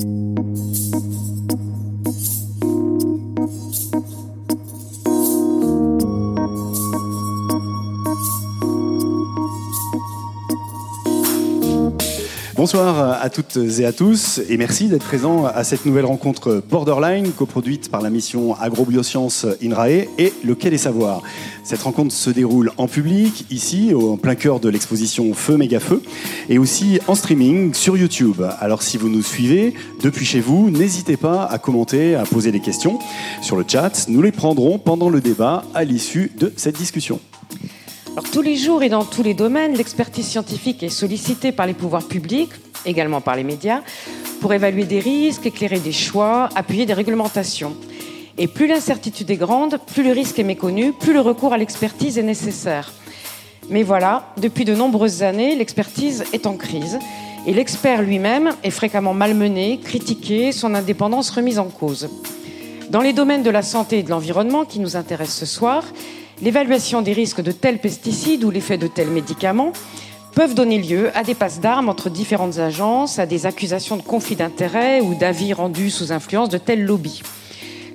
you. Bonsoir à toutes et à tous et merci d'être présents à cette nouvelle rencontre Borderline coproduite par la mission Agrobiosciences INRAE et le Quai des Savoirs. Cette rencontre se déroule en public, ici, en plein cœur de l'exposition Feu Méga Feu, et aussi en streaming sur YouTube. Alors si vous nous suivez depuis chez vous, n'hésitez pas à commenter, à poser des questions sur le chat. Nous les prendrons pendant le débat à l'issue de cette discussion tous les jours et dans tous les domaines, l'expertise scientifique est sollicitée par les pouvoirs publics, également par les médias, pour évaluer des risques, éclairer des choix, appuyer des réglementations. Et plus l'incertitude est grande, plus le risque est méconnu, plus le recours à l'expertise est nécessaire. Mais voilà, depuis de nombreuses années, l'expertise est en crise. Et l'expert lui-même est fréquemment malmené, critiqué, son indépendance remise en cause. Dans les domaines de la santé et de l'environnement qui nous intéressent ce soir, l'évaluation des risques de tels pesticides ou l'effet de tels médicaments peuvent donner lieu à des passes d'armes entre différentes agences, à des accusations de conflit d'intérêts ou d'avis rendus sous influence de tels lobbies.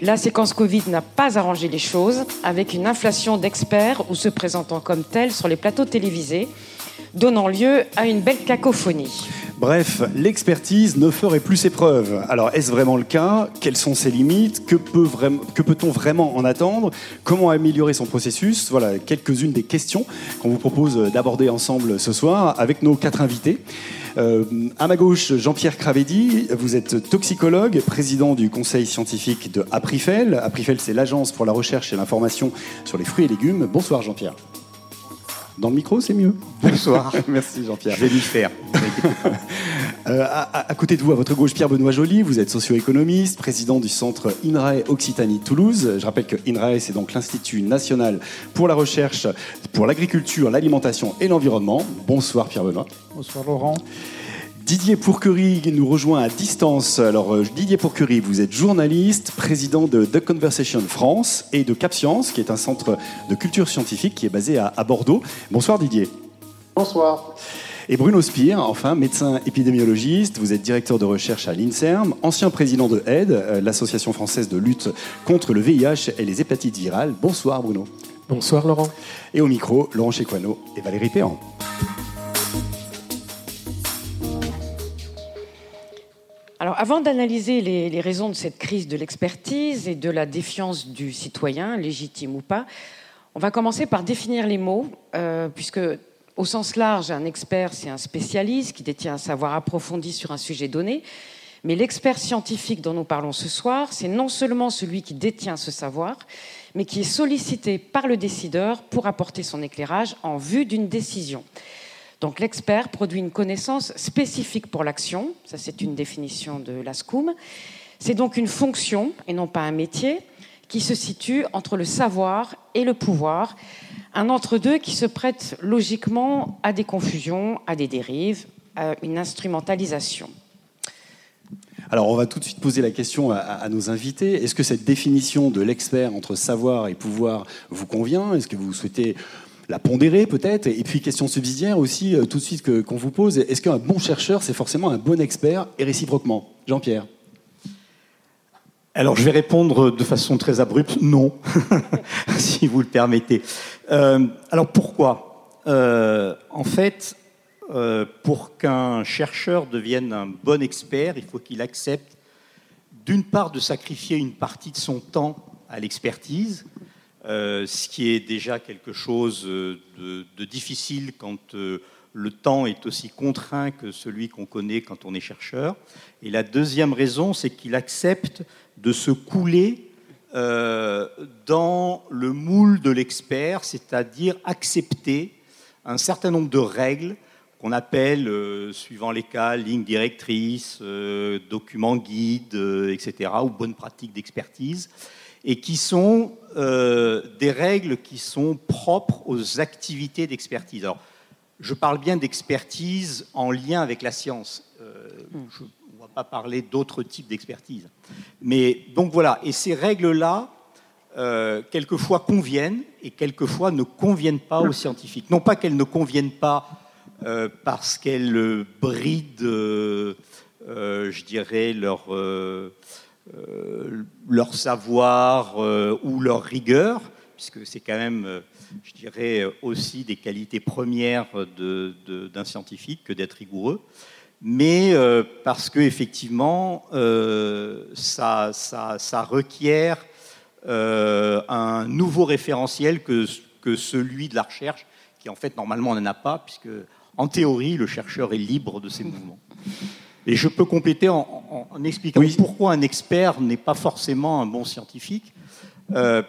La séquence Covid n'a pas arrangé les choses, avec une inflation d'experts ou se présentant comme tels sur les plateaux télévisés, donnant lieu à une belle cacophonie. Bref, l'expertise ne ferait plus ses preuves. Alors, est-ce vraiment le cas? Quelles sont ses limites? Que peut-on vraiment en attendre? Comment améliorer son processus? Voilà quelques-unes des questions qu'on vous propose d'aborder ensemble ce soir avec nos quatre invités. Euh, à ma gauche, Jean-Pierre Cravedi, vous êtes toxicologue, président du conseil scientifique de Aprifel. Aprifel, c'est l'agence pour la recherche et l'information sur les fruits et légumes. Bonsoir Jean-Pierre. Dans le micro, c'est mieux. Bonsoir. Merci Jean-Pierre. Je vais lui faire. Euh, à, côté de vous, à votre gauche, Pierre-Benoît Joly, vous êtes socio-économiste, président du centre INRAE Occitanie Toulouse. Je rappelle que INRAE, c'est donc l'Institut national pour la recherche pour l'agriculture, l'alimentation et l'environnement. Bonsoir Pierre-Benoît. Bonsoir Laurent. Didier Pourquerie nous rejoint à distance. Alors, euh, Didier Pourquerie, vous êtes journaliste, président de The Conversation France et de Cap Science, qui est un centre de culture scientifique qui est basé à, Bordeaux. Bonsoir Didier. Bonsoir. Et Bruno Spire, enfin, médecin épidémiologiste, vous êtes directeur de recherche à l'INSERM, ancien président de AID, euh, l'association française de lutte contre le VIH et les hépatites virales. Bonsoir Bruno. Bonsoir Laurent. Et au micro, Laurent Chequano et Valérie Péan. Alors, avant d'analyser les, raisons de cette crise de l'expertise et de la défiance du citoyen, légitime ou pas, on va commencer par définir les mots, euh, puisque au sens large, un expert, c'est un spécialiste qui détient un savoir approfondi sur un sujet donné. Mais l'expert scientifique dont nous parlons ce soir, c'est non seulement celui qui détient ce savoir, mais qui est sollicité par le décideur pour apporter son éclairage en vue d'une décision. Donc l'expert produit une connaissance spécifique pour l'action, ça c'est une définition de la SCOUM. C'est donc une fonction et non pas un métier qui se situe entre le savoir et le pouvoir, un entre-deux qui se prête logiquement à des confusions, à des dérives, à une instrumentalisation. Alors, on va tout de suite poser la question à, à nos invités. Est-ce que cette définition de l'expert entre savoir et pouvoir vous convient? Est-ce que vous souhaitez la pondérer peut-être. Et puis question subsidiaire aussi, euh, tout de suite qu'on vous pose, est-ce qu'un bon chercheur, c'est forcément un bon expert et réciproquement? Jean-Pierre. Alors je vais répondre de façon très abrupte, non, si vous le permettez. Euh, alors pourquoi? Euh, En fait, pour qu'un chercheur devienne un bon expert, il faut qu'il accepte d'une part de sacrifier une partie de son temps à l'expertise, euh, ce qui est déjà quelque chose euh, de, difficile quand euh, le temps est aussi contraint que celui qu'on connaît quand on est chercheur. Et la deuxième raison, c'est qu'il accepte de se couler dans le moule de l'expert, c'est-à-dire accepter un certain nombre de règles qu'on appelle, suivant les cas, lignes directrices, documents guides, etc., ou bonnes pratiques d'expertise, et qui sont euh, des règles qui sont propres aux activités d'expertise. Alors, je parle bien d'expertise en lien avec la science. Euh, on ne va pas parler d'autres types d'expertise. Mais donc voilà, et ces règles-là, euh, quelquefois conviennent et quelquefois ne conviennent pas aux scientifiques. Non pas qu'elles ne conviennent pas parce qu'elles brident je dirais, leur, leur savoir ou leur rigueur, puisque c'est quand même, je dirais, aussi des qualités premières d'un scientifique que d'être rigoureux mais parce que effectivement, ça, requiert un nouveau référentiel que, que celui de la recherche, qui en fait normalement n'en a pas, puisque en théorie le chercheur est libre de ses mouvements. Et je peux compléter en, expliquant pourquoi un expert n'est pas forcément un bon scientifique. Euh,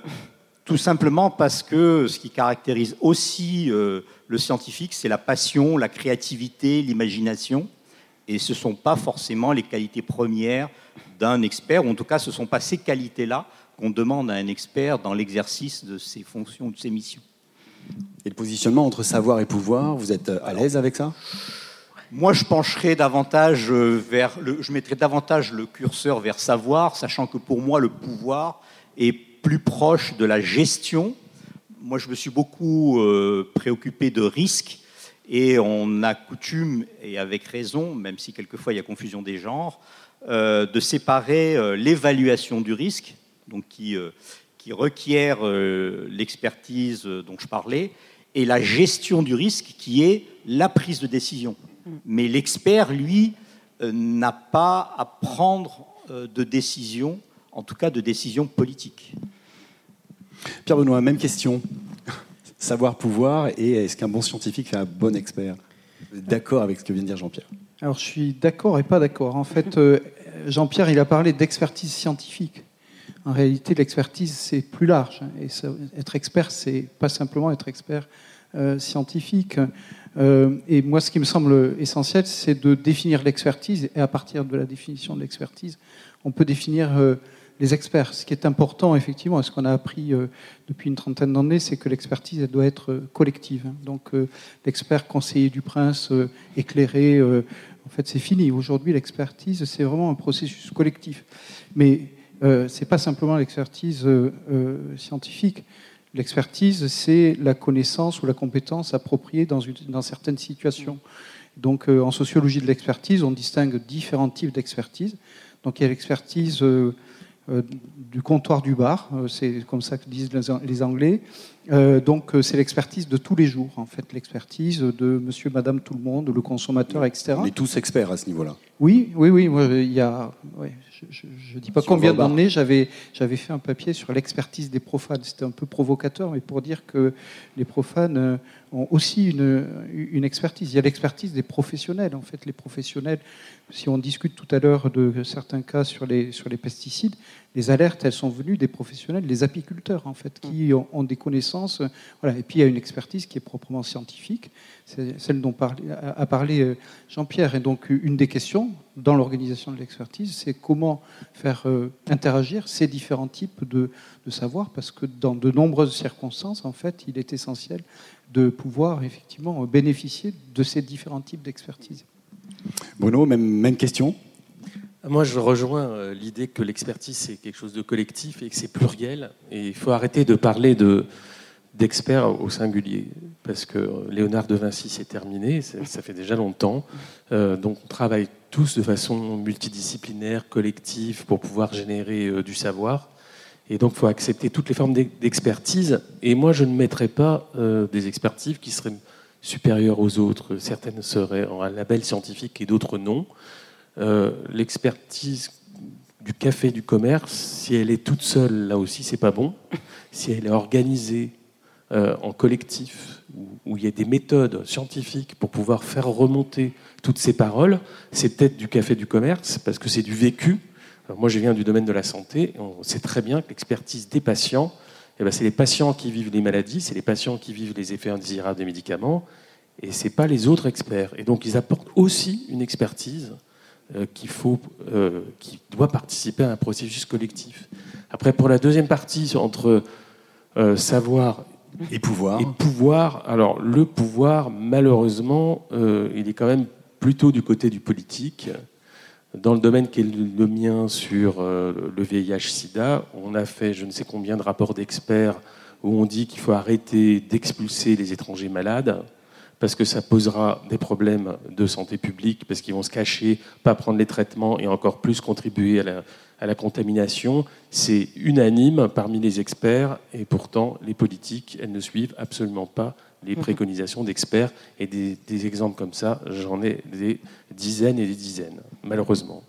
tout simplement parce que ce qui caractérise aussi euh, le scientifique, c'est la passion, la créativité, l'imagination. Et ce ne sont pas forcément les qualités premières d'un expert, ou en tout cas ce ne sont pas ces qualités-là qu'on demande à un expert dans l'exercice de ses fonctions, de ses missions. Et le positionnement entre savoir et pouvoir, vous êtes à l'aise avec ça? Moi, je pencherais davantage euh, vers, le, je mettrais davantage le curseur vers savoir, sachant que pour moi, le pouvoir est plus proche de la gestion. Moi, je me suis beaucoup euh, préoccupé de risques et on a coutume, et avec raison, même si quelquefois il y a confusion des genres, euh, de séparer l'évaluation du risque, donc qui, qui requiert l'expertise dont je parlais, et la gestion du risque qui est la prise de décision. Mais l'expert, lui, euh, n'a pas à prendre euh, de décision, en tout cas de décision politique. Pierre Benoît, même question. Savoir pouvoir et est-ce qu'un bon scientifique fait un bon expert? D'accord avec ce que vient de dire Jean-Pierre Alors je suis d'accord et pas d'accord. En fait, euh, Jean-Pierre, il a parlé d'expertise scientifique. En réalité, l'expertise, c'est plus large. Et être expert, c'est pas simplement être expert scientifique. Euh, et moi, ce qui me semble essentiel, c'est de définir l'expertise. Et à partir de la définition de l'expertise, on peut définir euh, les experts. Ce qui est important, effectivement, et ce qu'on a appris euh, depuis une trentaine d'années, c'est que l'expertise, elle doit être collective. Donc, l'expert conseiller du prince, éclairé, en fait, c'est fini. Aujourd'hui, l'expertise, c'est vraiment un processus collectif. Mais ce n'est pas simplement l'expertise scientifique. L'expertise, c'est la connaissance ou la compétence appropriée dans, une, dans certaines situations. Donc, euh, en sociologie de l'expertise, on distingue différents types d'expertise. Donc, il y a l'expertise euh, euh, du comptoir du bar, c'est comme ça que disent les Anglais. donc, c'est l'expertise de tous les jours, en fait, l'expertise de monsieur, madame, tout le monde, le consommateur, etc. On est tous experts à ce niveau-là. Oui, oui, oui. il y a, je ne dis pas combien d'années j'avais, j'avais fait un papier sur l'expertise des profanes. C'était un peu provocateur, mais pour dire que les profanes euh, ont aussi une, une expertise. Il y a l'expertise des professionnels. En fait, les professionnels, si on discute tout à l'heure de certains cas sur les, sur les pesticides, les alertes, elles sont venues des professionnels, des apiculteurs, en fait, qui ont, des connaissances. Voilà. Et puis, il y a une expertise qui est proprement scientifique, c'est celle dont a parlé euh, Jean-Pierre. Et donc, une des questions dans l'organisation de l'expertise, c'est comment faire euh, interagir ces différents types de, de savoir, parce que dans de nombreuses circonstances, en fait, il est essentiel de pouvoir effectivement bénéficier de ces différents types d'expertise. Bruno, même, même question? Moi, je rejoins euh, l'idée que l'expertise, c'est quelque chose de collectif et que c'est pluriel. Et il faut arrêter de parler de, d'experts au singulier. Parce que Léonard de Vinci, c'est terminé, ça fait déjà longtemps. Euh, donc, on travaille tous de façon multidisciplinaire, collective, pour pouvoir générer euh, du savoir. Et donc, il faut accepter toutes les formes d'expertise. Et moi, je ne mettrais pas des expertises qui seraient supérieures aux autres. Certaines seraient en un label scientifique et d'autres non. Euh, l'expertise du café du commerce, si elle est toute seule, là aussi, c'est pas bon. Si elle est organisée euh, en collectif, où, il y a des méthodes scientifiques pour pouvoir faire remonter toutes ces paroles, c'est peut-être du café du commerce, parce que c'est du vécu. moi, je viens du domaine de la santé. On sait très bien que l'expertise des patients, eh ben, c'est les patients qui vivent les maladies, c'est les patients qui vivent les effets indésirables des médicaments, et c'est pas les autres experts. Et donc, ils apportent aussi une expertise euh, qu'il faut, euh, qui doit participer à un processus collectif. Après, pour la deuxième partie, entre euh, savoir et pouvoir. Et pouvoir. Alors, le pouvoir, malheureusement, il est quand même plutôt du côté du politique. Dans le domaine qui est le mien sur le VIH-Sida, on a fait je ne sais combien de rapports d'experts où on dit qu'il faut arrêter d'expulser les étrangers malades parce que ça posera des problèmes de santé publique, parce qu'ils vont se cacher, pas prendre les traitements et encore plus contribuer à la, à la contamination. C'est unanime parmi les experts et pourtant les politiques, elles ne suivent absolument pas les mhm. préconisations d'experts. Et des, des exemples comme ça, j'en ai des dizaines et des dizaines, malheureusement.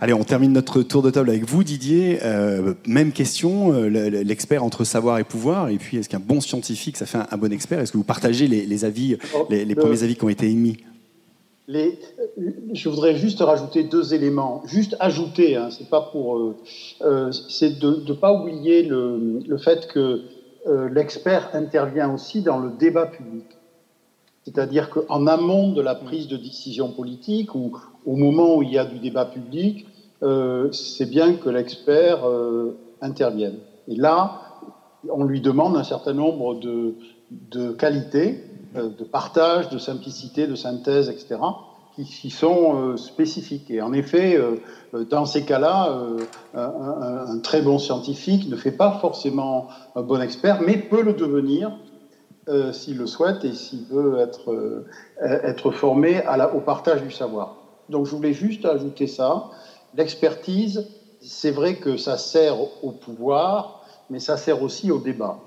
Allez, on termine notre tour de table avec vous, Didier. Euh, même question, euh, l'expert entre savoir et pouvoir. Et puis, est-ce qu'un bon scientifique, ça fait un, bon expert? Est-ce que vous partagez les, avis, les, premiers avis qui ont été émis? les, je voudrais juste rajouter deux éléments. Juste ajouter, hein, c'est pas pour, euh, c'est de ne pas oublier le, le fait que l'expert intervient aussi dans le débat public. C'est-à-dire qu'en amont de la prise de décision politique ou au moment où il y a du débat public, euh, c'est bien que l'expert euh, intervienne. Et là, on lui demande un certain nombre de, de qualités, euh, de partage, de simplicité, de synthèse, etc., qui, qui sont spécifiques. Et en effet, dans ces cas-là, un, un, un, très bon scientifique ne fait pas forcément un bon expert, mais peut le devenir euh, s'il le souhaite et s'il veut être, être formé à la, au partage du savoir. Donc je voulais juste ajouter ça. L'expertise, c'est vrai que ça sert au pouvoir, mais ça sert aussi au débat.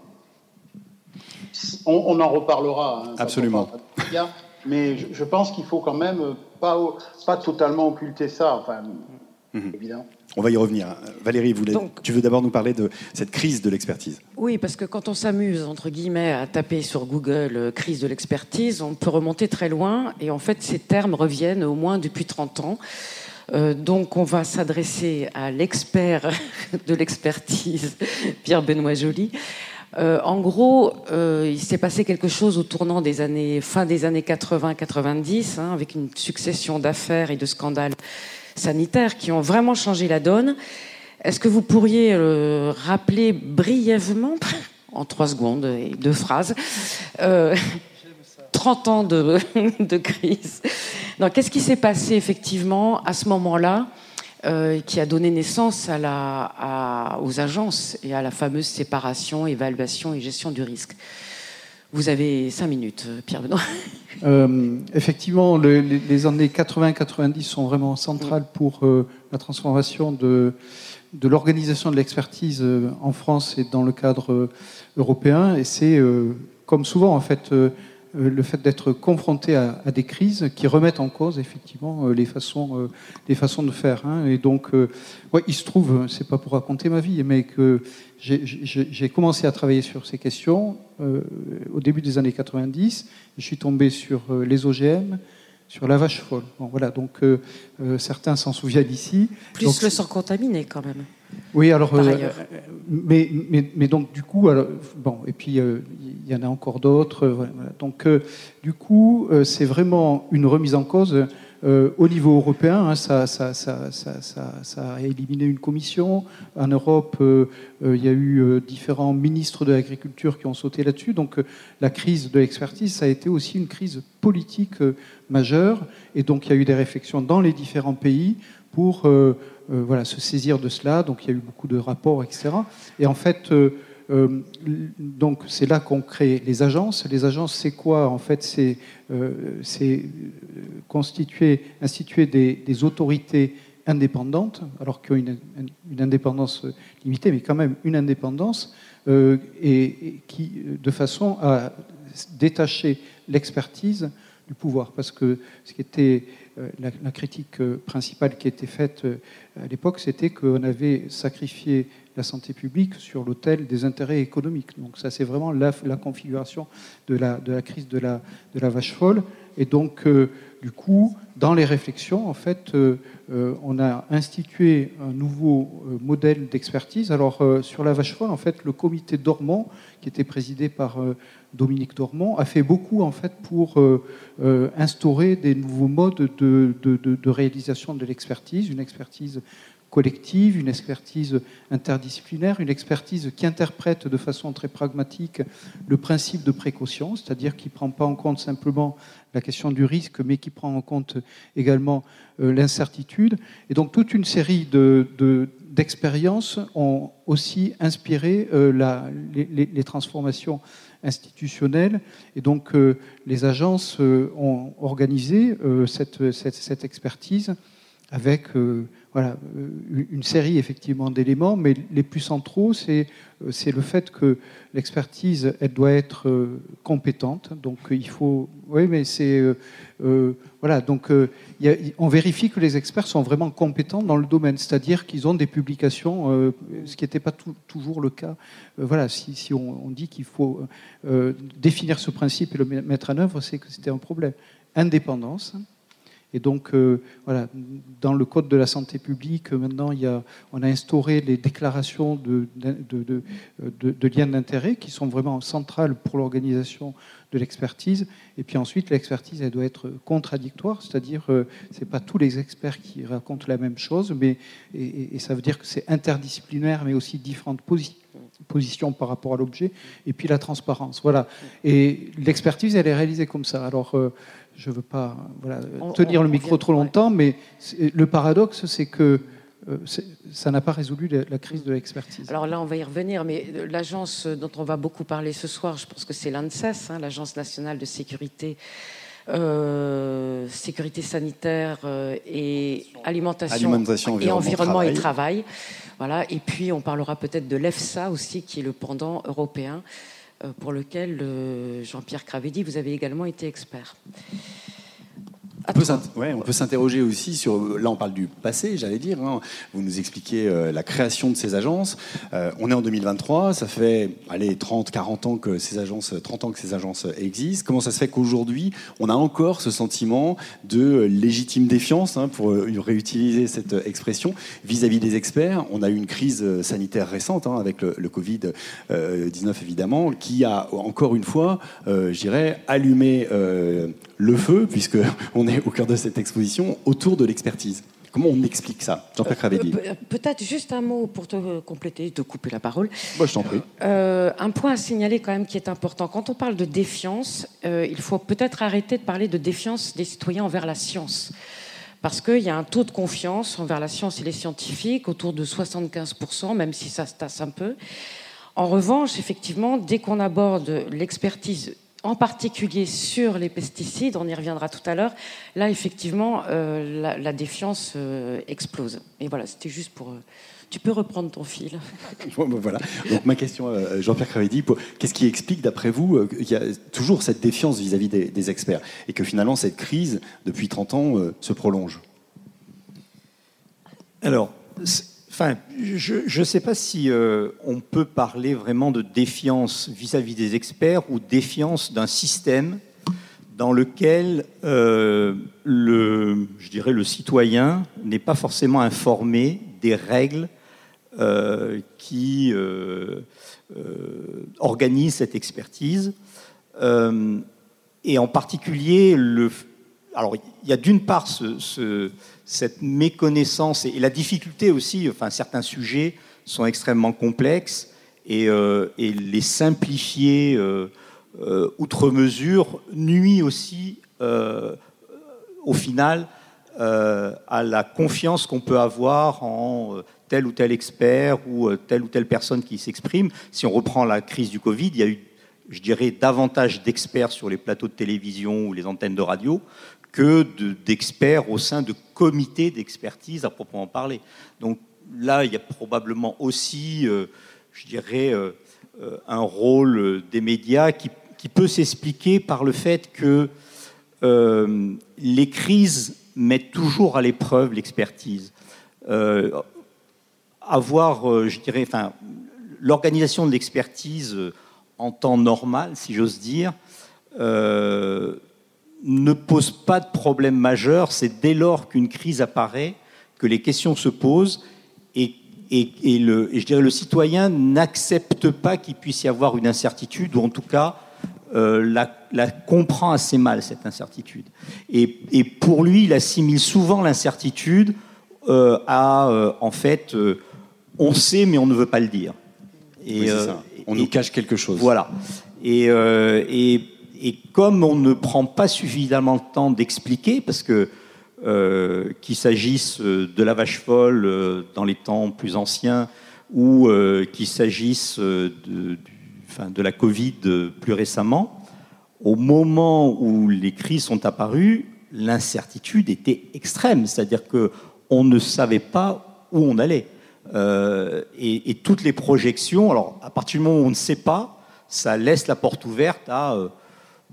On, en reparlera. Hein, Absolument. Mais je, pense qu'il faut quand même pas, pas totalement occulter ça. Enfin, mhm. évidemment. On va y revenir. Valérie, tu veux d'abord nous parler de cette crise de l'expertise Oui, parce que quand on s'amuse, entre guillemets, à taper sur Google euh, crise de l'expertise, on peut remonter très loin. Et en fait, ces termes reviennent au moins depuis 30 ans. Euh, donc, on va s'adresser à l'expert de l'expertise, Pierre-Benoît Joly. Euh, en gros, il s'est passé quelque chose au tournant des années, fin des années 80-90, hein, avec une succession d'affaires et de scandales sanitaires qui ont vraiment changé la donne. Est-ce que vous pourriez euh, rappeler brièvement, en trois secondes et deux phrases, 30 euh, ans de, de crise? Qu'est-ce qui s'est passé effectivement à ce moment-là? Euh, qui a donné naissance à la, à, aux agences et à la fameuse séparation, évaluation et gestion du risque vous avez cinq minutes, Pierre Benoît. Euh, effectivement, les, années 80-90 sont vraiment centrales pour euh, la transformation de, de l'organisation de l'expertise euh, en France et dans le cadre européen. Et c'est, comme souvent, en fait, euh, le fait d'être confronté à, des crises qui remettent en cause effectivement euh, les façons, euh, les façons de faire. Hein. Et donc, ouais, il se trouve, c'est pas pour raconter ma vie, mais que j'ai commencé à travailler sur ces questions au début des années 90. Je suis tombé sur les OGM, sur la vache folle. Bon, voilà, donc certains s'en souviennent ici. Plus le sang contaminé quand même. Oui, alors, euh, mais, mais, mais, donc du coup, alors, bon, et puis euh, il y en a encore d'autres. Euh, voilà. Donc du coup, c'est vraiment une remise en cause au niveau européen. Hein, ça, ça, ça, ça, a éliminé une commission. En Europe, il y a eu différents ministres de l'agriculture qui ont sauté là-dessus. Donc la crise de l'expertise, ça a été aussi une crise politique majeure. Et donc il y a eu des réflexions dans les différents pays pour euh, voilà, se saisir de cela. Donc il y a eu beaucoup de rapports, etc. Et en fait, euh, euh, donc c'est là qu'on crée les agences. Les agences, c'est quoi En fait, c'est constituer, instituer des, autorités indépendantes, alors qu'ils ont une, indépendance limitée, mais quand même une indépendance, et, qui, de façon à détacher l'expertise du pouvoir. Parce que ce qui était euh, la, critique euh, principale qui était faite euh, à l'époque, c'était qu'on avait sacrifié la santé publique sur l'autel des intérêts économiques. Donc ça, c'est vraiment la, configuration de la, crise de la, de la vache folle. Et donc, du coup, dans les réflexions, en fait, on a institué un nouveau modèle d'expertise. Alors, sur la vache folle, en fait, le comité Dormant, qui était présidé par Dominique Dormont, a fait beaucoup en fait pour euh, euh, instaurer des nouveaux modes de, de réalisation de l'expertise, une expertise collective, une expertise interdisciplinaire, une expertise qui interprète de façon très pragmatique le principe de précaution, c'est-à-dire qui ne prend pas en compte simplement la question du risque, mais qui prend en compte également euh, l'incertitude. Et donc toute une série d'expériences ont aussi inspiré les, transformations institutionnelle. Et donc, les agences ont organisé cette, cette, cette, expertise avec voilà, euh, une série effectivement d'éléments, mais les plus centraux, c'est euh, le fait que l'expertise, elle doit être euh, compétente. Donc il faut, oui, mais c'est voilà, donc on vérifie que les experts sont vraiment compétents dans le domaine, c'est-à-dire qu'ils ont des publications, ce qui n'était pas toujours le cas. voilà, si, on, dit qu'il faut définir ce principe et le mettre en œuvre, c'est que c'était un problème. Indépendance. Et donc, euh, voilà, dans le Code de la santé publique, maintenant, il y a, on a instauré les déclarations de, liens d'intérêt qui sont vraiment centrales pour l'organisation de l'expertise. Et puis ensuite, l'expertise, elle doit être contradictoire, c'est-à-dire, euh, ce n'est pas tous les experts qui racontent la même chose, mais, et, ça veut dire que c'est interdisciplinaire, mais aussi différentes positions par rapport à l'objet, et puis la transparence. Voilà. Et l'expertise, elle est réalisée comme ça. Alors, euh, je ne veux pas voilà, tenir le micro trop longtemps, mais le paradoxe, c'est que euh, ça n'a pas résolu la, crise de l'expertise. Alors là, on va y revenir, mais l'agence dont on va beaucoup parler ce soir, je pense que c'est l'ANSES, hein, l'Agence nationale de sécurité. Euh, sécurité sanitaire euh, et alimentation, et environnement et travail. Voilà. Et puis on parlera peut-être de l'EFSA aussi, qui est le pendant européen. Euh, pour lequel euh, Jean-Pierre Cravedi, vous avez également été expert. On peut s'interroger aussi sur. Là, on parle du passé, j'allais dire. Hein. Vous nous expliquez euh, la création de ces agences. Euh, on est en 2023. Ça fait, allez, 30, 40 ans que ces agences, 30 ans que ces agences existent. Comment ça se fait qu'aujourd'hui, on a encore ce sentiment de légitime défiance, hein, pour euh, réutiliser cette expression, vis-à-vis des experts? On a eu une crise sanitaire récente hein, avec le, le Covid-19, évidemment, qui a encore une fois, je dirais, allumé le feu, puisque on est au cœur de cette exposition, autour de l'expertise. Comment on explique ça Jean-Pierre Cravelli. Euh, Peut-être juste un mot pour te compléter, te couper la parole. Moi, je t'en prie. Euh, un point à signaler quand même qui est important. Quand on parle de défiance, euh, il faut peut-être arrêter de parler de défiance des citoyens envers la science. Parce qu'il y a un taux de confiance envers la science et les scientifiques autour de 75%, même si ça se tasse un peu. En revanche, effectivement, dès qu'on aborde l'expertise en particulier sur les pesticides, on y reviendra tout à l'heure, là effectivement euh, la, défiance euh, explose. Et voilà, c'était juste pour... Euh, tu peux reprendre ton fil. voilà. Donc ma question, Jean-Pierre Cravedi, qu'est-ce qui explique d'après vous qu'il y a toujours cette défiance vis-à-vis des, des, experts et que finalement cette crise, depuis 30 ans, se prolonge? Alors, Enfin, je ne sais pas si euh, on peut parler vraiment de défiance vis-à-vis des experts ou défiance d'un système dans lequel euh, le, je dirais, le citoyen n'est pas forcément informé des règles euh, qui organisent cette expertise. et en particulier, le, alors il y a d'une part ce cette méconnaissance et, la difficulté aussi, enfin certains sujets sont extrêmement complexes et, euh, les simplifier euh, euh, outre mesure nuit aussi au final à la confiance qu'on peut avoir en tel ou tel expert ou telle ou telle personne qui s'exprime. Si on reprend la crise du Covid, il y a eu, je dirais, davantage d'experts sur les plateaux de télévision ou les antennes de radio que d'experts au sein de comités d'expertise à proprement parler. Donc là, il y a probablement aussi, euh, je dirais, euh, euh, un rôle des médias qui, peut s'expliquer par le fait que les crises mettent toujours à l'épreuve l'expertise. avoir, je dirais, enfin, l'organisation de l'expertise en temps normal, si j'ose dire, ne pose pas de problème majeur. C'est dès lors qu'une crise apparaît que les questions se posent et, le, je dirais le citoyen n'accepte pas qu'il puisse y avoir une incertitude ou en tout cas euh, la, comprend assez mal cette incertitude. Et, pour lui, il assimile souvent l'incertitude euh, à euh, en fait on sait mais on ne veut pas le dire. Et, On nous cache quelque chose. Voilà. Et, et comme on ne prend pas suffisamment de temps d'expliquer, parce que euh, qu'il s'agisse de la vache folle euh, dans les temps plus anciens ou euh, qu'il s'agisse de la Covid plus récemment, au moment où les crises sont apparues, l'incertitude était extrême, c'est-à-dire qu'on ne savait pas où on allait. Euh, et, toutes les projections, alors à partir du moment où on ne sait pas, ça laisse la porte ouverte à euh,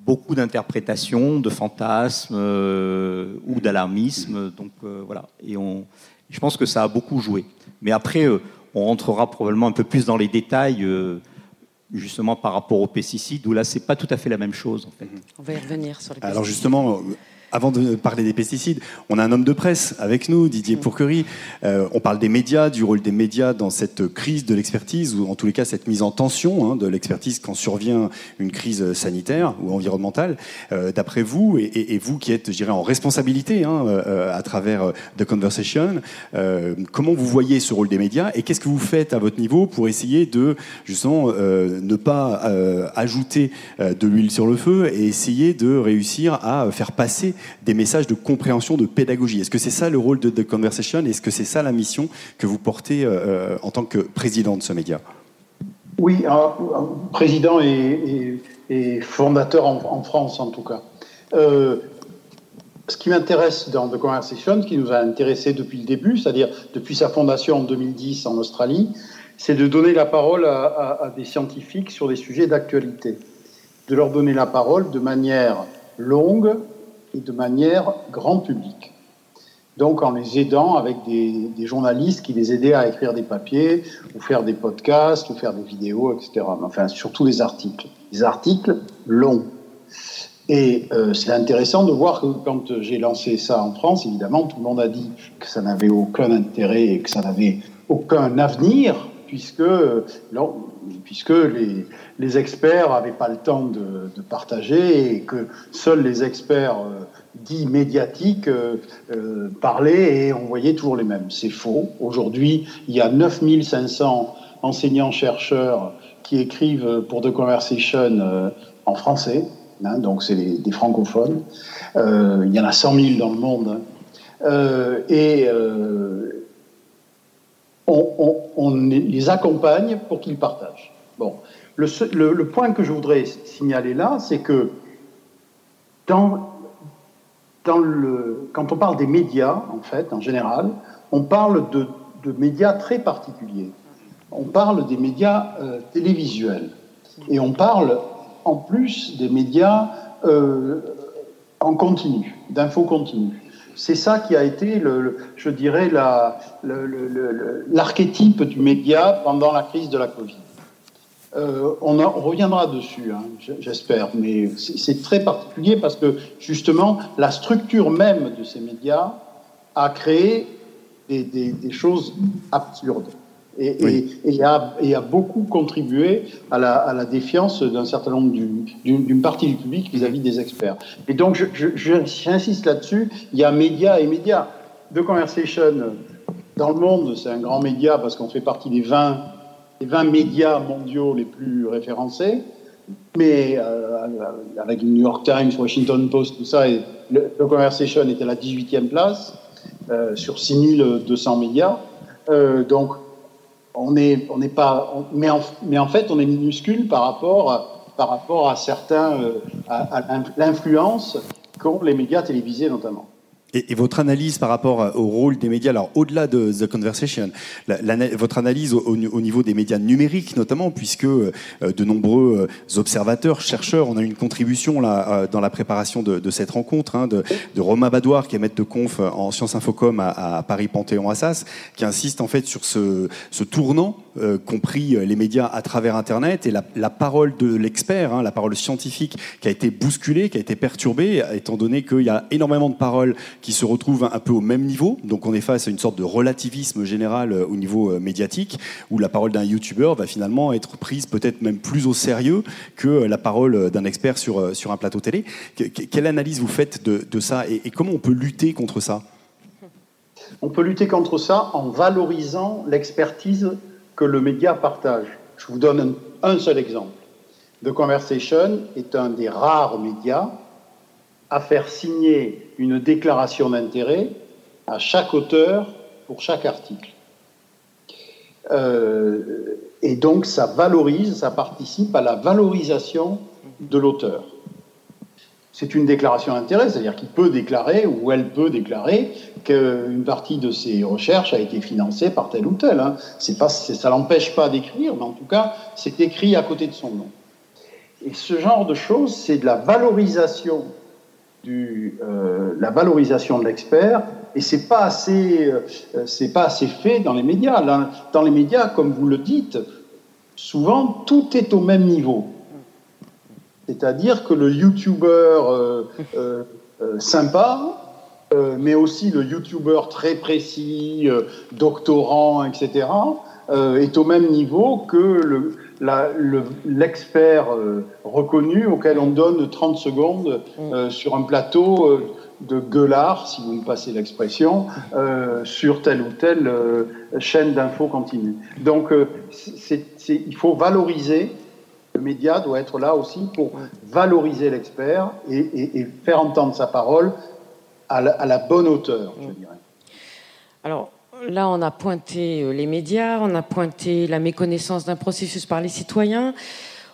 beaucoup d'interprétations, de fantasmes euh, ou d'alarmisme. Donc voilà. Et on, je pense que ça a beaucoup joué. Mais après, on rentrera probablement un peu plus dans les détails justement par rapport aux pesticides, où là, c'est pas tout à fait la même chose. En fait. On va y revenir sur les pesticides. Alors justement, avant de parler des pesticides, on a un homme de presse avec nous, Didier. Pourquerie. Euh, on parle des médias, du rôle des médias dans cette crise de l'expertise, ou en tous les cas cette mise en tension hein, de l'expertise quand survient une crise sanitaire ou environnementale. Euh, d'après vous, et, vous qui êtes, je dirais, en responsabilité hein, euh, à travers The Conversation, comment vous voyez ce rôle des médias et qu'est-ce que vous faites à votre niveau pour essayer de justement ne pas ajouter de l'huile sur le feu et essayer de réussir à faire passer des messages de compréhension, de pédagogie. Est-ce que c'est ça le rôle de The Conversation Est-ce que c'est ça la mission que vous portez euh, en tant que président de ce média? Oui, président et, fondateur en, France en tout cas. Euh, ce qui m'intéresse dans The Conversation, qui nous a intéressés depuis le début, c'est-à-dire depuis sa fondation en 2010 en Australie, c'est de donner la parole à des scientifiques sur des sujets d'actualité. De leur donner la parole de manière longue, et de manière grand public. Donc en les aidant avec des, journalistes qui les aidaient à écrire des papiers, ou faire des podcasts, ou faire des vidéos, etc. Enfin, surtout des articles. Des articles longs. Et euh, c'est intéressant de voir que quand j'ai lancé ça en France, évidemment, tout le monde a dit que ça n'avait aucun intérêt et que ça n'avait aucun avenir, puisque, puisque les, les experts n'avaient pas le temps de, partager et que seuls les experts euh, dits médiatiques euh, euh, parlaient et on voyait toujours les mêmes. C'est faux. Aujourd'hui, il y a 9500 enseignants-chercheurs qui écrivent pour The Conversation en français, hein, donc c'est des francophones. il y en a 100 000 dans le monde. Et on, on, les accompagne pour qu'ils partagent. Bon, le, point que je voudrais signaler là, c'est que quand on parle des médias, en fait, en général, on parle de, médias très particuliers. On parle des médias euh, télévisuels. Et on parle en plus des médias euh, en continu, d'info continue. C'est ça qui a été, je dirais, l'archétype du média pendant la crise de la Covid. Euh, on, reviendra dessus, hein, j'espère, mais c'est très particulier parce que justement, la structure même de ces médias a créé des, choses absurdes et, a, beaucoup contribué à la, défiance d'un certain nombre d'une partie du public vis-à-vis des experts. Et donc, j'insiste là-dessus, il y a médias et médias. The Conversation, dans le monde, c'est un grand média parce qu'on fait partie des 20 les 20 médias mondiaux les plus référencés, mais euh, avec New York Times, Washington Post, tout ça, et le, Conversation était à la 18e place euh, sur 6200 médias. Euh, donc, on n'est on pas. mais, en, mais en fait, on est minuscule par rapport par rapport à certains. à l'influence qu'ont les médias télévisés notamment. Et, votre analyse par rapport au rôle des médias, alors au-delà de The Conversation, votre analyse au, niveau des médias numériques notamment, puisque euh, de nombreux euh, observateurs, chercheurs, on a une contribution là euh, dans la préparation de, cette rencontre hein, de, de, Romain Badoir, qui est maître de conf en sciences infocom à, Paris Panthéon Assas, qui insiste en fait sur ce, tournant compris les médias à travers Internet. Et la, la parole de l'expert, hein, la parole scientifique qui a été bousculée, qui a été perturbée, étant donné qu'il y a énormément de paroles qui se retrouvent un peu au même niveau. Donc on est face à une sorte de relativisme général euh, au niveau euh, médiatique, où la parole d'un youtubeur va finalement être prise peut-être même plus au sérieux que euh, la parole d'un expert sur, sur un plateau télé. quelle analyse vous faites de, ça et, comment on peut lutter contre ça? On peut lutter contre ça en valorisant l'expertise que le média partage. Je vous donne un seul exemple. The Conversation est un des rares médias à faire signer une déclaration d'intérêt à chaque auteur pour chaque article. et donc, ça valorise, ça participe à la valorisation de l'auteur. C'est une déclaration d'intérêt, c'est-à-dire qu'il peut déclarer ou elle peut déclarer qu'une partie de ses recherches a été financée par tel ou tel. Hein. Ça l'empêche pas d'écrire, mais en tout cas, c'est écrit à côté de son nom. Et ce genre de choses, c'est de la valorisation du, euh, la valorisation de l'expert, et c'est pas assez, euh, c'est pas assez fait dans les médias. Dans les médias, comme vous le dites, souvent tout est au même niveau. C'est-à-dire que le YouTuber euh, sympa, mais aussi le YouTuber très précis, doctorant, etc., est au même niveau que le, l'expert euh, reconnu auquel on donne 30 secondes euh, mm. sur un plateau euh, de gueulard, si vous me passez l'expression, sur telle ou telle chaîne d'infos continue. Donc, il faut valoriser. Le média doit être là aussi pour valoriser l'expert et, faire entendre sa parole à la, bonne hauteur, je mm. dirais. Alors, Là, on a pointé euh, les médias, on a pointé la méconnaissance d'un processus par les citoyens,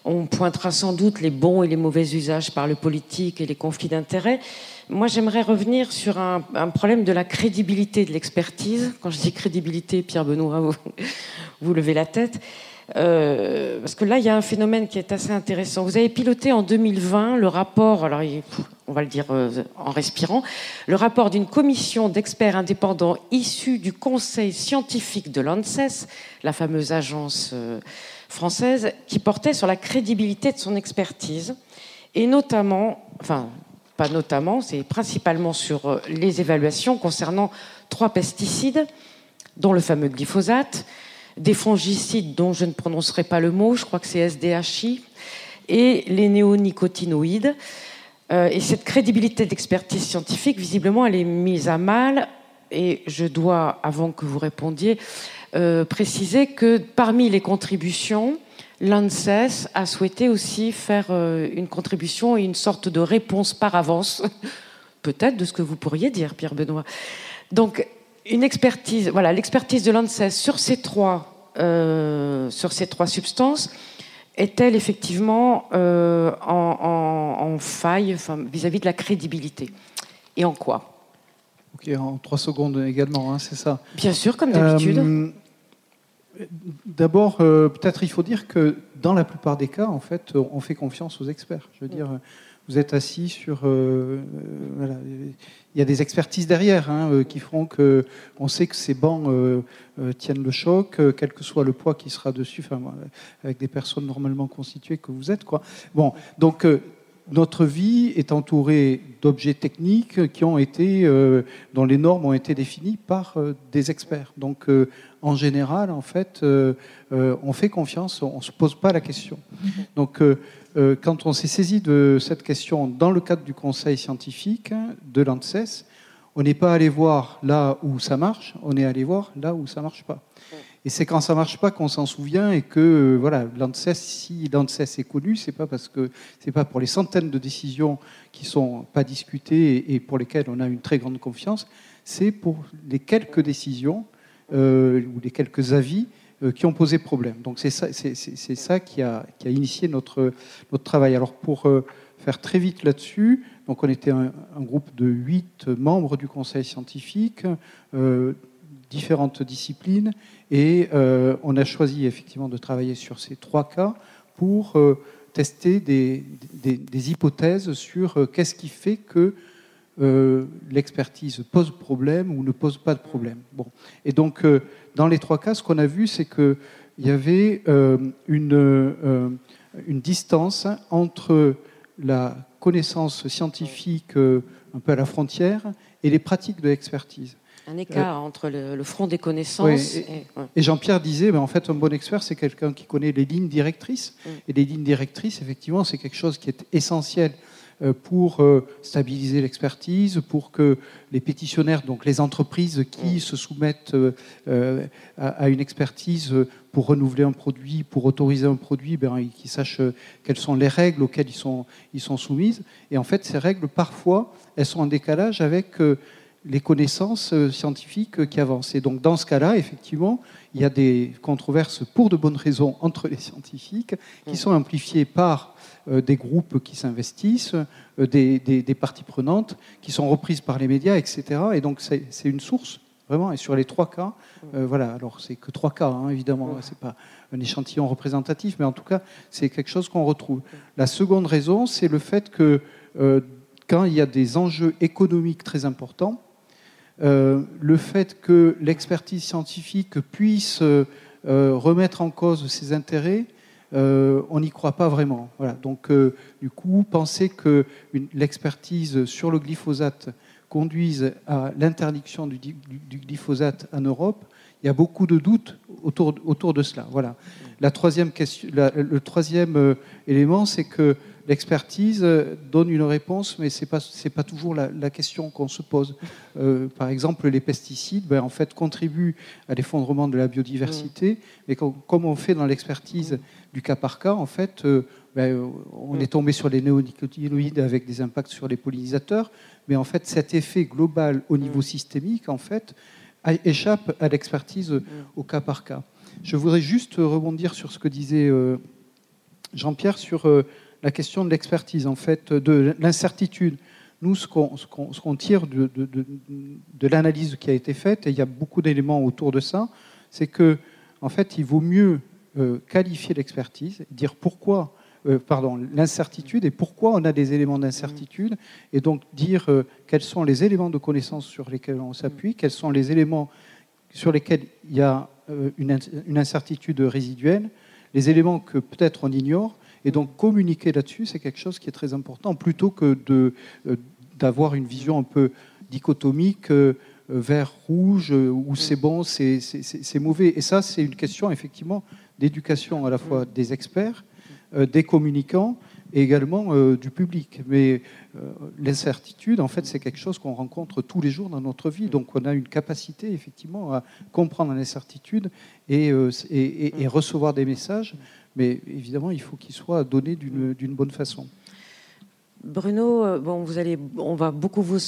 on pointera sans doute les bons et les mauvais usages par le politique et les conflits d'intérêts. Moi, j'aimerais revenir sur un, problème de la crédibilité de l'expertise. Quand je dis crédibilité, Pierre Benoît, vous, vous levez la tête. Euh, parce que là, il y a un phénomène qui est assez intéressant. Vous avez piloté en 2020 le rapport, alors on va le dire euh, en respirant, le rapport d'une commission d'experts indépendants issus du conseil scientifique de l'ANSES, la fameuse agence euh, française, qui portait sur la crédibilité de son expertise, et notamment, enfin, pas notamment, c'est principalement sur les évaluations concernant trois pesticides, dont le fameux glyphosate, des fongicides dont je ne prononcerai pas le mot, je crois que c'est SDHI, et les néonicotinoïdes. Euh, et cette crédibilité d'expertise scientifique, visiblement, elle est mise à mal. Et je dois, avant que vous répondiez, euh, préciser que parmi les contributions, l'ANSES a souhaité aussi faire euh, une contribution et une sorte de réponse par avance, peut-être de ce que vous pourriez dire, Pierre Benoît. Donc, une expertise, voilà, l'expertise de l'ANSES sur ces trois, euh, sur ces trois substances est-elle effectivement euh, en, faille vis-à-vis de la crédibilité Et en quoi? Ok, en trois secondes également, hein, c'est ça. Bien sûr, comme d'habitude. Euh, d'abord, peut-être il faut dire que dans la plupart des cas, en fait, on fait confiance aux experts. Je veux dire, vous êtes assis sur. voilà, il y a des expertises derrière hein, euh, qui feront que on sait que ces bancs euh, euh, tiennent le choc, quel que soit le poids qui sera dessus, enfin, avec des personnes normalement constituées que vous êtes. Quoi. Bon, donc notre vie est entourée d'objets techniques qui ont été, dont les normes ont été définies par des experts. Donc, en général, en fait, on fait confiance, on ne se pose pas la question. Donc, euh, quand on s'est saisi de cette question dans le cadre du conseil scientifique de l'ANSES, on n'est pas allé voir là où ça marche, on est allé voir là où ça marche pas. Et c'est quand ça marche pas qu'on s'en souvient et que euh, voilà, l'ANSES, si l'ANSES est connu, c'est pas parce que c'est pas pour les centaines de décisions qui sont pas discutées et pour lesquelles on a une très grande confiance, c'est pour les quelques décisions euh, ou les quelques avis qui ont posé problème. Donc c'est ça, qui, a, initié notre, notre travail. Alors pour euh, faire très vite là-dessus, donc on était un, groupe de huit membres du conseil scientifique, euh, différentes disciplines, et on a choisi effectivement de travailler sur ces trois cas pour tester des, des, des, hypothèses sur qu'est-ce qui fait que l'expertise pose problème ou ne pose pas de problème. Bon. Et donc, dans les trois cas, ce qu'on a vu, c'est qu'il y avait euh, une, euh, une, distance entre la connaissance scientifique euh, un peu à la frontière et les pratiques de l'expertise. Un écart entre le, front des connaissances. et, et, Jean-Pierre disait, ben, en fait, un bon expert, c'est quelqu'un qui connaît les lignes directrices. Mm. Et les lignes directrices, effectivement, c'est quelque chose qui est essentiel euh, pour euh, stabiliser l'expertise, pour que les pétitionnaires, donc les entreprises qui mm. se soumettent euh, à une expertise pour renouveler un produit, pour autoriser un produit, ben, qu'ils sachent quelles sont les règles auxquelles ils sont, ils sont soumises. Et en fait, ces règles, parfois, elles sont en décalage avec les connaissances scientifiques qui avancent. Et donc dans ce cas-là, effectivement, il y a des controverses pour de bonnes raisons entre les scientifiques qui sont amplifiées par des groupes qui s'investissent, des, des, parties prenantes qui sont reprises par les médias, etc. Et donc c'est une source vraiment. Et sur les trois cas, voilà. Alors c'est que trois cas, hein, évidemment. C'est pas un échantillon représentatif, mais en tout cas, c'est quelque chose qu'on retrouve. La seconde raison, c'est le fait que euh, quand il y a des enjeux économiques très importants, euh, le fait que l'expertise scientifique puisse euh, remettre en cause ses intérêts, on n'y croit pas vraiment. Voilà. Donc, du coup, penser que l'expertise sur le glyphosate conduise à l'interdiction du, glyphosate en Europe, il y a beaucoup de doutes autour, autour de cela. Voilà. La troisième question, le troisième euh, élément, c'est que l'expertise euh, donne une réponse, mais ce n'est pas, pas toujours la, question qu'on se pose. Euh, par exemple, les pesticides ben, en fait, contribuent à l'effondrement de la biodiversité, mais comme on fait dans l'expertise du cas par cas, en fait, ben, on est tombé sur les néonicotinoïdes avec des impacts sur les pollinisateurs, mais en fait, cet effet global au niveau systémique, en fait, échappe à l'expertise au cas par cas. Je voudrais juste rebondir sur ce que disait euh, Jean-Pierre sur euh, la question de l'expertise, en fait, de l'incertitude. Nous, ce qu'on tire de, de, l'analyse qui a été faite, et il y a beaucoup d'éléments autour de ça, c'est que, en fait, il vaut mieux euh, qualifier l'expertise, dire pourquoi euh, pardon, l'incertitude et pourquoi on a des éléments d'incertitude, et donc dire euh, quels sont les éléments de connaissance sur lesquels on s'appuie, quels sont les éléments sur lesquels il y a euh, une, incertitude résiduelle, les éléments que peut-être on ignore, et donc communiquer là-dessus, c'est quelque chose qui est très important, plutôt que de, d'avoir une vision un peu dichotomique, vert, rouge, où c'est bon, c'est, c'est mauvais. Et ça, c'est une question effectivement d'éducation à la fois des experts, euh, des communicants et également euh, du public. Mais euh, l'incertitude, en fait, c'est quelque chose qu'on rencontre tous les jours dans notre vie. Donc on a une capacité, effectivement, à comprendre l'incertitude et, et, recevoir des messages. Mais évidemment, il faut qu'ils soient donnés d'une bonne façon. Bruno, euh, bon, vous allez, on va beaucoup vous,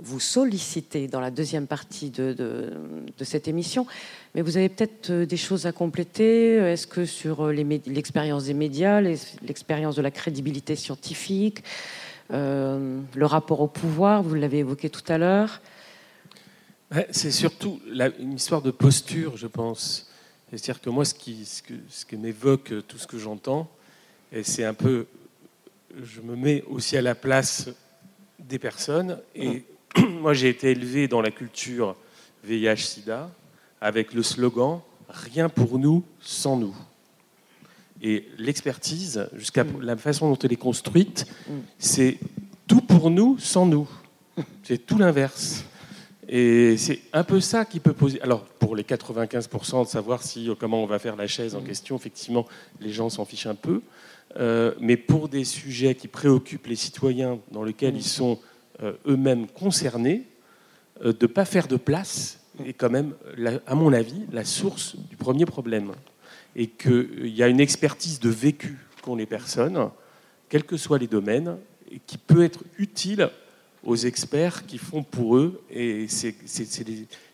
vous, solliciter dans la deuxième partie de, de, cette émission, mais vous avez peut-être euh, des choses à compléter. Est-ce que sur euh, l'expérience des médias, l'expérience de la crédibilité scientifique, le rapport au pouvoir, vous l'avez évoqué tout à l'heure C'est surtout une histoire de posture, je pense. C'est-à-dire que moi, ce qui, ce que, ce que m'évoque tout ce que j'entends, et c'est un peu je me mets aussi à la place des personnes. Et moi, j'ai été élevé dans la culture VIH-Sida avec le slogan Rien pour nous sans nous. Et l'expertise, jusqu'à mm. la façon dont elle est construite, mm. c'est tout pour nous sans nous. C'est tout l'inverse. Et c'est un peu ça qui peut poser. Alors, pour les 95%, de savoir si, comment on va faire la chaise en mm. question, effectivement, les gens s'en fichent un peu. Euh, mais pour des sujets qui préoccupent les citoyens, dans lesquels ils sont euh, eux-mêmes concernés, euh, de ne pas faire de place est quand même, à mon avis, la source du premier problème. Et qu'il y a une expertise de vécu qu'ont les personnes, quels que soient les domaines, et qui peut être utile aux experts qui font pour eux. Et ce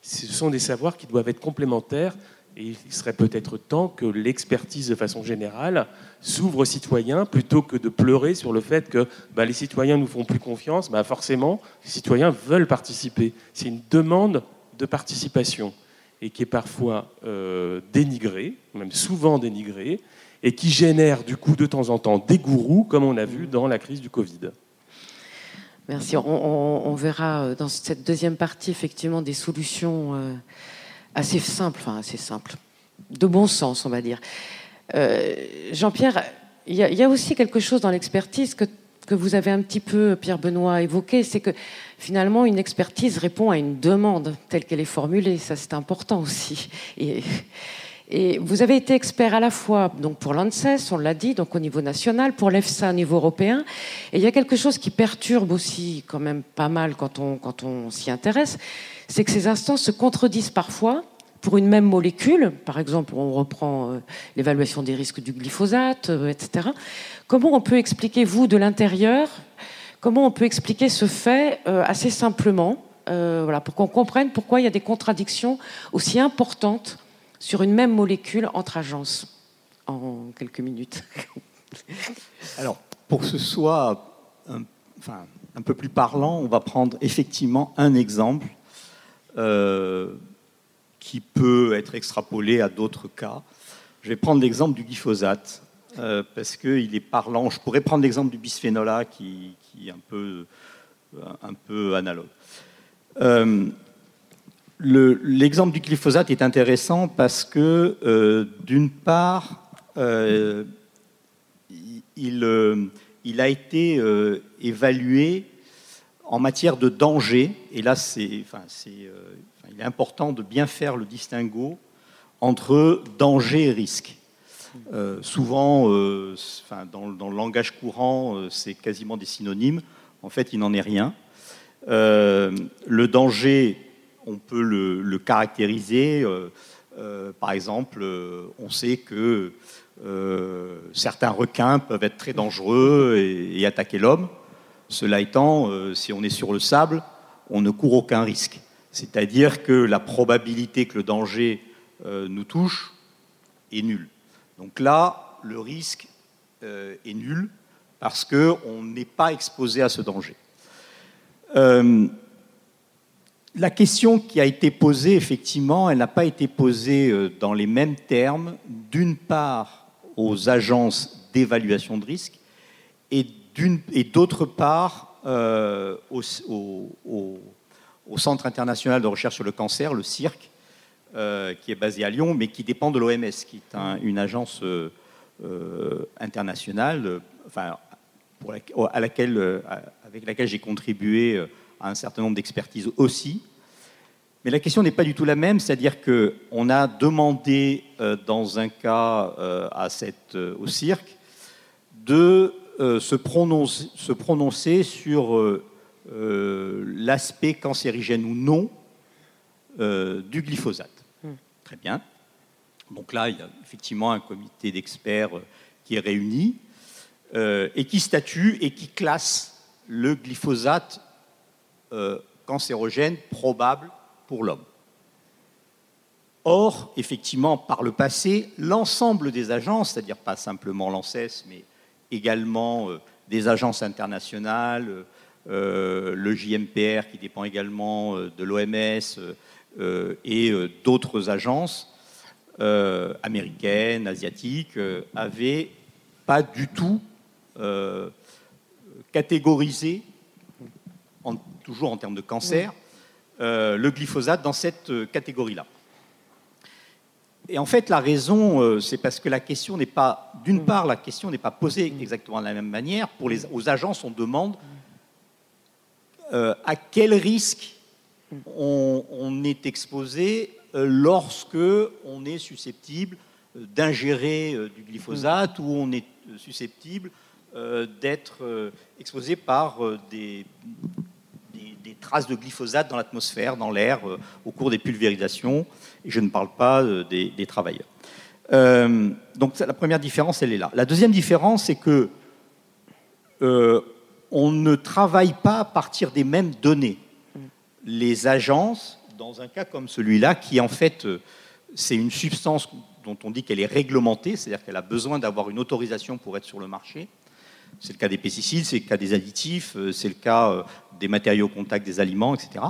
sont des savoirs qui doivent être complémentaires et il serait peut-être temps que l'expertise de façon générale s'ouvre aux citoyens plutôt que de pleurer sur le fait que bah, les citoyens nous font plus confiance. Bah, forcément, les citoyens veulent participer. C'est une demande de participation et qui est parfois euh, dénigrée, même souvent dénigrée, et qui génère du coup de temps en temps des gourous, comme on a vu dans la crise du Covid. Merci. On, verra euh, dans cette deuxième partie effectivement des solutions. Euh, assez simple, enfin assez simple, de bon sens, on va dire. Euh, Jean-Pierre, il y, a aussi quelque chose dans l'expertise que, que, vous avez un petit peu, Pierre Benoît, évoqué, c'est que finalement, une expertise répond à une demande telle qu'elle est formulée. Ça, c'est important aussi. Et, vous avez été expert à la fois donc pour l'ANSES, on l'a dit, donc au niveau national, pour l'EFSA au niveau européen. Et il y a quelque chose qui perturbe aussi quand même pas mal quand on, s'y intéresse, c'est que ces instances se contredisent parfois pour une même molécule, par exemple, on reprend euh, l'évaluation des risques du glyphosate, euh, etc. Comment on peut expliquer, vous, de l'intérieur, comment on peut expliquer ce fait euh, assez simplement voilà, pour qu'on comprenne pourquoi il y a des contradictions aussi importantes sur une même molécule entre agences en quelques minutes. Alors, pour que ce soit un, peu plus parlant, on va prendre effectivement un exemple euh, qui peut être extrapolé à d'autres cas. Je vais prendre l'exemple du glyphosate euh, parce qu'il est parlant. Je pourrais prendre l'exemple du bisphénol A qui, est un peu, un peu analogue. Euh, l'exemple du glyphosate est intéressant parce que, euh, d'une part, euh, il, il, a été évalué en matière de danger, et là, c'est, il est important de bien faire le distinguo entre danger et risque. souvent, dans, dans, le langage courant, c'est quasiment des synonymes. En fait, il n'en est rien. Euh, le danger, on peut le, caractériser. Euh, euh, par exemple, on sait que certains requins peuvent être très dangereux et, attaquer l'homme. Cela étant, si on est sur le sable, on ne court aucun risque. C'est-à-dire que la probabilité que le danger nous touche est nulle. Donc là, le risque est nul parce qu'on n'est pas exposé à ce danger. Euh, la question qui a été posée, effectivement, elle n'a pas été posée euh, dans les mêmes termes, d'une part aux agences d'évaluation de risque et d'autre part euh, au, Centre international de recherche sur le cancer, le CIRC, qui est basé à Lyon, mais qui dépend de l'OMS, qui est une agence internationale, à laquelle, avec laquelle j'ai contribué euh, à un certain nombre d'expertises aussi. Mais la question n'est pas du tout la même, c'est-à-dire qu'on a demandé euh, dans un cas euh, à cette, au cirque de se, prononcer, se, prononcer, sur l'aspect cancérigène ou non du glyphosate. Hmm. Très bien. Donc là, il y a effectivement un comité d'experts qui est réuni et qui statue et qui classe le glyphosate euh, cancérogène probable pour l'homme. Or, effectivement, par le passé, l'ensemble des agences, c'est-à-dire pas simplement l'ANSES, mais également euh, des agences internationales, euh, le JMPR qui dépend également de l'OMS et d'autres agences américaines, asiatiques, avaient pas du tout catégoriser, en, toujours en termes de cancer, euh, le glyphosate dans cette euh, catégorie-là. Et en fait, la raison, euh, c'est parce que la question n'est pas, d'une part, la question n'est pas posée exactement de la même manière. Pour les, aux agences, on demande à quel risque on, on est exposé lorsque on est susceptible d'ingérer du glyphosate ou on est susceptible d'être exposé par des, des, traces de glyphosate dans l'atmosphère, dans l'air, au cours des pulvérisations. Et je ne parle pas des, travailleurs. donc la première différence, elle est là. La deuxième différence, c'est que on ne travaille pas à partir des mêmes données. Les agences, dans un cas comme celui-là, qui en fait, c'est une substance dont on dit qu'elle est réglementée, c'est-à-dire qu'elle a besoin d'avoir une autorisation pour être sur le marché, c'est le cas des pesticides, c'est le cas des additifs, euh, c'est le cas euh, des matériaux au contact des aliments, etc.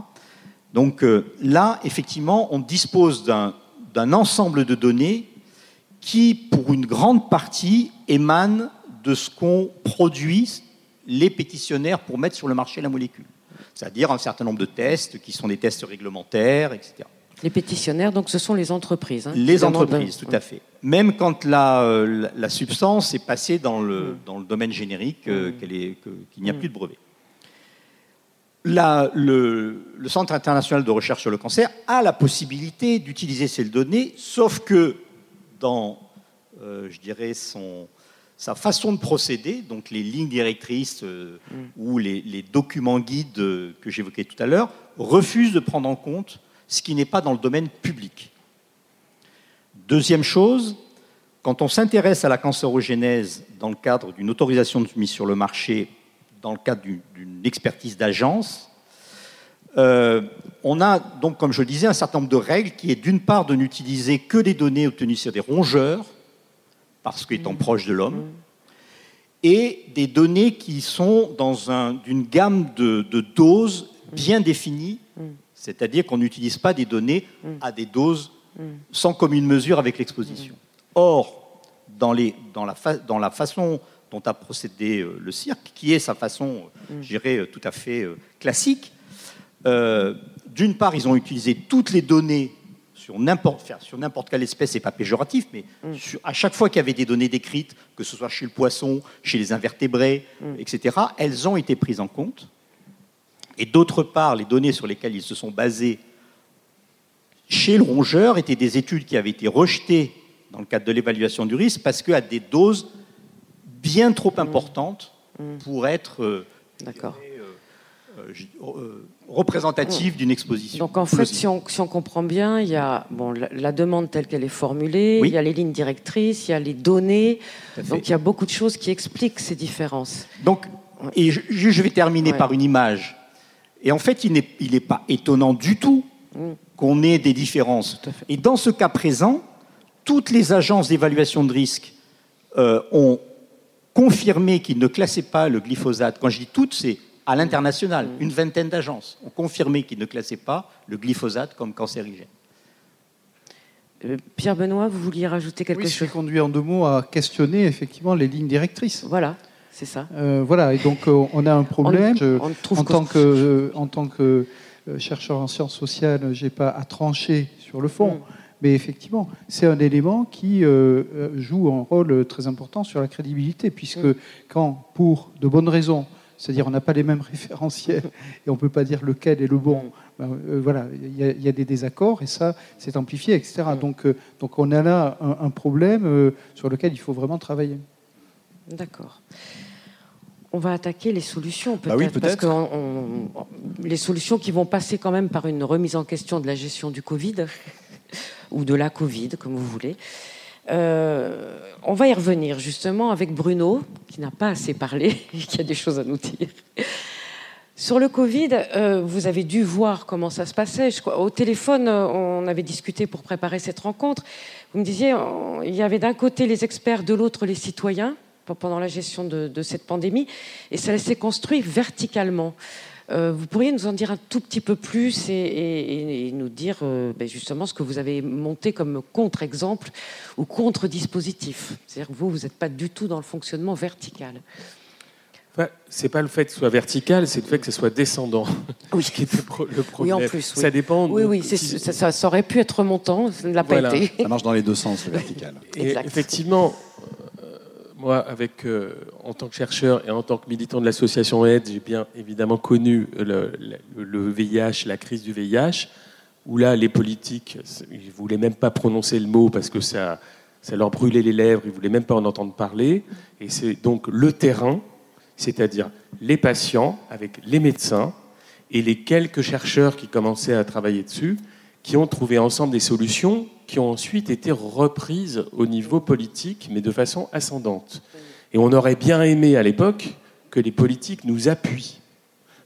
Donc euh, là, effectivement, on dispose d'un ensemble de données qui, pour une grande partie, émanent de ce qu'ont produit les pétitionnaires pour mettre sur le marché la molécule. C'est-à-dire un certain nombre de tests qui sont des tests réglementaires, etc. Les pétitionnaires, donc ce sont les entreprises. Hein, les entreprises, tout à fait. Même quand la, euh, la, substance est passée dans le, mm. dans le domaine générique, euh, mm. qu'il n'y a mm. plus de brevet. La, le, le, Centre international de recherche sur le cancer a la possibilité d'utiliser ces données, sauf que dans, euh, je dirais, son, sa façon de procéder, donc les lignes directrices ou les, les, documents guides que j'évoquais tout à l'heure, refusent de prendre en compte ce qui n'est pas dans le domaine public. Deuxième chose, quand on s'intéresse à la cancérogénèse dans le cadre d'une autorisation de mise sur le marché, dans le cadre d'une expertise d'agence, Euh, on a donc, comme je le disais, un certain nombre de règles qui est d'une part de n'utiliser que des données obtenues sur des rongeurs, parce qu'étant Mmh. proche de l'homme, et des données qui sont dans un- une gamme de, de doses bien définies, Mmh. C'est-à-dire qu'on n'utilise pas des données Mmh. à des doses sans commune mesure avec l'exposition. Or, dans, les- dans la fa- dans la façon dont a procédé euh, le cirque, qui est sa façon, euh, je dirais, euh, tout à fait euh, classique, euh, d'une part, ils ont utilisé toutes les données sur n'importe enfin, sur n'importe quelle espèce, c'est pas péjoratif, mais sur- à chaque fois qu'il y avait des données décrites, que ce soit chez le poisson, chez les invertébrés, etc., elles ont été prises en compte. Et d'autre part, les données sur lesquelles ils se sont basés chez le rongeur étaient des études qui avaient été rejetées dans le cadre de l'évaluation du risque parce qu'à des doses bien trop importantes pour être euh, euh, je- euh, représentatives d'une exposition. Donc en fait, si on, si on comprend bien, il y a bon, la, la demande telle qu'elle est formulée, Oui. il y a les lignes directrices, il y a les données. Donc il y a beaucoup de choses qui expliquent ces différences. Donc, et je, je vais terminer Ouais. par une image. Et en fait, il n'est il pas étonnant du tout Mm. qu'on ait des différences. Et dans ce cas présent, toutes les agences d'évaluation de risque euh, ont confirmé qu'ils ne classaient pas le glyphosate. Quand je dis toutes, c'est à l'international. Mm. Une vingtaine d'agences ont confirmé qu'ils ne classaient pas le glyphosate comme cancérigène. Euh, Pierre Benoît, vous vouliez rajouter quelque Oui, chose? qui conduit en deux mots à questionner effectivement les lignes directrices. Voilà, c'est ça. Euh, voilà, et donc euh, on a un problème. Je- On trouve en, que- tant que, euh, en tant que chercheur en sciences sociales, j'ai pas à trancher sur le fond, Mm. mais effectivement, c'est un élément qui euh, joue un rôle très important sur la crédibilité, puisque Mm. quand, pour de bonnes raisons, c'est-à-dire on n'a pas les mêmes référentiels et on peut pas dire lequel est le bon. ben, euh, voilà, il y, a- il y a des désaccords et ça, c'est amplifié, etc. Mm. Donc, euh, donc on a là un, un problème euh, sur lequel il faut vraiment travailler. D'accord. On va attaquer les solutions peut-être, Bah oui, parce peut-être. que on- on- les solutions qui vont passer quand même par une remise en question de la gestion du Covid ou de la Covid, comme vous voulez. Euh, on va y revenir justement avec Bruno, qui n'a pas assez parlé et qui a des choses à nous dire. Sur le Covid, euh, vous avez dû voir comment ça se passait. Je au téléphone, euh, on avait discuté pour préparer cette rencontre. Vous me disiez, il y avait d'un côté les experts, de l'autre les citoyens pendant la gestion de, de cette pandémie, et ça s'est construit verticalement. Euh, vous pourriez nous en dire un tout petit peu plus et, et- et nous dire euh, ben, justement ce que vous avez monté comme contre-exemple ou contre-dispositif. C'est-à-dire que vous, vous n'êtes pas du tout dans le fonctionnement vertical. Enfin, c'est pas le fait que ce soit vertical, c'est le fait que ce soit descendant. Oui. qui était pro- le problème. en plus, oui. Ça dépend. Oui, de- oui, si- ça, ça- ça aurait pu être remontant, ça ne l'a pas été. Ça marche dans les deux sens, le vertical. Et Exact. effectivement, moi, avec, euh, en tant que chercheur et en tant que militant de l'association AIDS, j'ai bien évidemment connu le VIH, la crise du VIH, où là, les politiques, ils ne voulaient même pas prononcer le mot parce que ça, ça leur brûlait les lèvres, ils ne voulaient même pas en entendre parler. Et c'est donc le terrain, c'est-à-dire les patients avec les médecins et les quelques chercheurs qui commençaient à travailler dessus, qui ont trouvé ensemble des solutions qui ont ensuite été reprises au niveau politique, mais de façon ascendante. Et on aurait bien aimé à l'époque que les politiques nous appuient.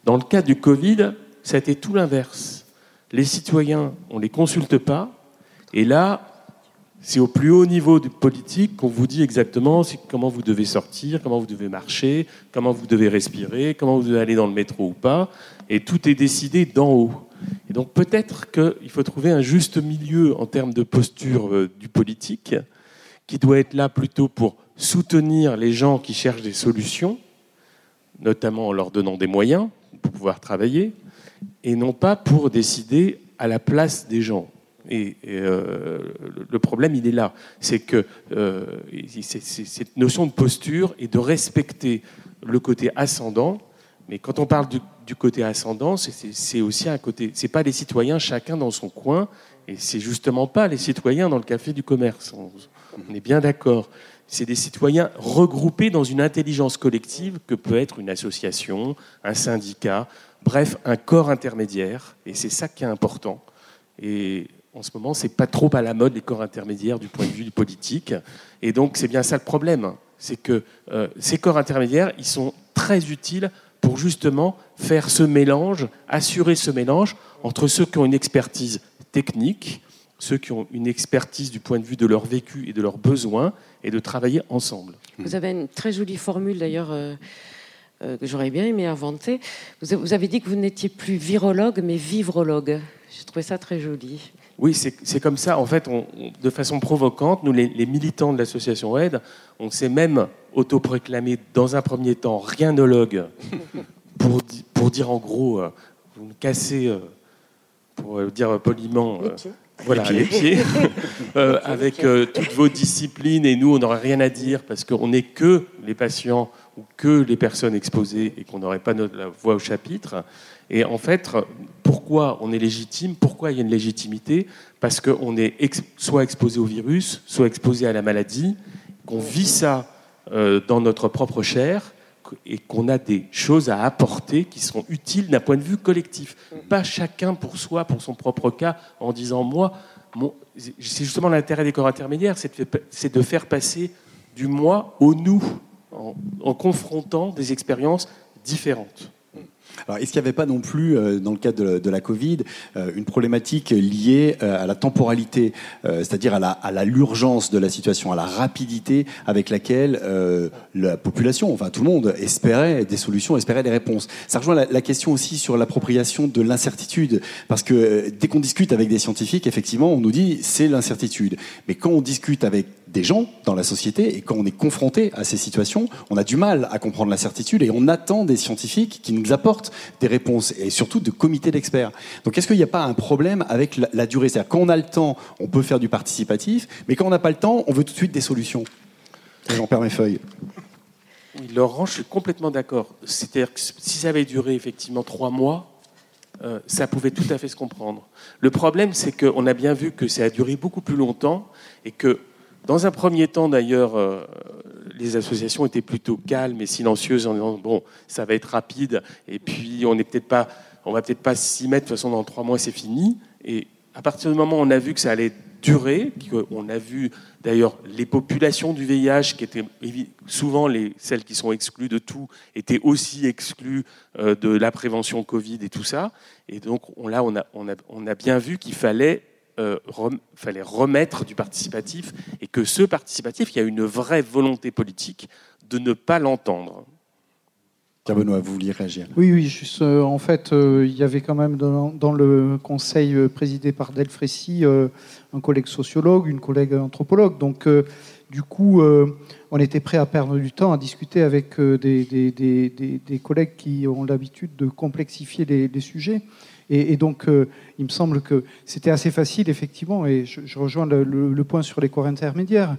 Dans le cas du Covid, ça a été tout l'inverse. Les citoyens, on ne les consulte pas, et là, c'est au plus haut niveau du politique qu'on vous dit exactement comment vous devez sortir, comment vous devez marcher, comment vous devez respirer, comment vous devez aller dans le métro ou pas, et tout est décidé d'en haut. Et donc peut-être qu'il faut trouver un juste milieu en termes de posture euh, du politique, qui doit être là plutôt pour soutenir les gens qui cherchent des solutions, notamment en leur donnant des moyens pour pouvoir travailler, et non pas pour décider à la place des gens. Et, euh, le- problème, il est là. C'est que euh, cette notion de posture et de respecter le côté ascendant. Mais quand on parle du, du côté ascendant, c'est- aussi un côté. C'est pas les citoyens chacun dans son coin, et c'est justement pas les citoyens dans le café du commerce. On, est bien d'accord. C'est des citoyens regroupés dans une intelligence collective que peut être une association, un syndicat, bref, un corps intermédiaire. Et c'est ça qui est important. Et en ce moment, c'est pas trop à la mode les corps intermédiaires du point de vue du politique. Et donc, c'est bien ça le problème. C'est que euh, ces corps intermédiaires, ils sont très utiles pour justement faire ce mélange, assurer ce mélange entre ceux qui ont une expertise technique, ceux qui ont une expertise du point de vue de leur vécu et de leurs besoins, et de travailler ensemble. Vous avez une très jolie formule d'ailleurs. Euh, euh, que j'aurais bien aimé inventer. Vous avez dit que vous n'étiez plus virologue, mais vivrologue. J'ai trouvé ça très joli. Oui, c'est comme ça. En fait, de façon provocante, nous, les, militants de l'association Aide, on s'est même autoproclamé dans un premier temps rianologue pour, pour dire en gros, euh, vous me cassez, euh, pour dire poliment, voilà, les pieds, avec toutes vos disciplines, et nous, on n'aurait rien à dire parce qu'on n'est que les patients ou que les personnes exposées et qu'on n'aurait pas notre, la voix au chapitre. Et en fait, pourquoi on est légitime? Pourquoi il y a une légitimité? Parce qu'on est soit exposé au virus, soit exposé à la maladie, qu'on vit ça euh, dans notre propre chair et qu'on a des choses à apporter qui seront utiles d'un point de vue collectif. Pas chacun pour soi, pour son propre cas, en disant moi, c'est justement l'intérêt des corps intermédiaires, c'est de faire passer du moi au nous en, confrontant des expériences différentes. Est-ce qu'il n'y avait pas non plus, euh, dans le cadre de, la Covid, euh, une problématique liée euh, à la temporalité, c'est-à-dire à l'urgence de la situation, à la rapidité avec laquelle la population, enfin tout le monde, espérait des solutions, espérait des réponses Ça rejoint la, la question aussi sur l'appropriation de l'incertitude, parce que dès qu'on discute avec des scientifiques, effectivement, on nous dit c'est l'incertitude. Mais quand on discute avec des gens dans la société et quand on est confronté à ces situations, on a du mal à comprendre l'incertitude et on attend des scientifiques qui nous apportent des réponses et surtout de comités d'experts. Donc est-ce qu'il n'y a pas un problème avec la, durée? C'est-à-dire quand on a le temps, on peut faire du participatif, mais quand on n'a pas le temps, on veut tout de suite des solutions. J'en perds mes feuilles. Oui, Laurent, je suis complètement d'accord. C'est-à-dire que si ça avait duré effectivement trois mois, euh, ça pouvait tout à fait se comprendre. Le problème, c'est qu'on a bien vu que ça a duré beaucoup plus longtemps et que dans un premier temps, d'ailleurs, euh, les associations étaient plutôt calmes et silencieuses en disant bon, ça va être rapide, et puis on n'est peut-être pas, on va peut-être pas s'y mettre. De toute façon, dans trois mois, c'est fini. Et à partir du moment où on a vu que ça allait durer, on a vu d'ailleurs les populations du VIH, qui étaient souvent les, celles qui sont exclues de tout, étaient aussi exclues euh, de la prévention Covid et tout ça. Et donc là, on a, bien vu qu'il fallait euh, fallait remettre du participatif et que ce participatif, il y a une vraie volonté politique de ne pas l'entendre. Pierre Benoît, vous vouliez réagir Oui, oui, juste, euh, en fait, euh, il y avait quand même dans, le conseil présidé par Delfrécy un collègue sociologue, une collègue anthropologue. Donc, du coup, on était prêt à perdre du temps à discuter avec des, des, collègues qui ont l'habitude de complexifier les sujets. Et, donc, euh, il me semble que c'était assez facile, effectivement, et je, rejoins le, point sur les corps intermédiaires.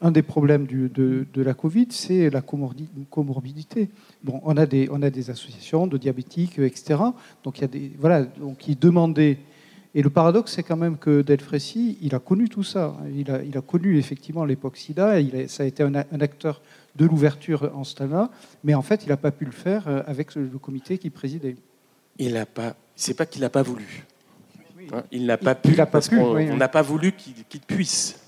Un des problèmes de, la Covid, c'est la comorbidité. Bon, on a, des, on a des associations de diabétiques, etc. Donc, il y a des, voilà, donc ils demandaient. Et le paradoxe, c'est quand même que Delfrécy, il a connu tout ça. Il a, a connu effectivement l'époque SIDA. Il ça a été un, acteur de l'ouverture en ce temps-là. Mais en fait, il n'a pas pu le faire euh, avec le comité qui présidait. Il n'a pas c'est pas qu'il n'a pas voulu. Hein, il n'a pas pu, parce qu'on n'a pas voulu qu'il puisse.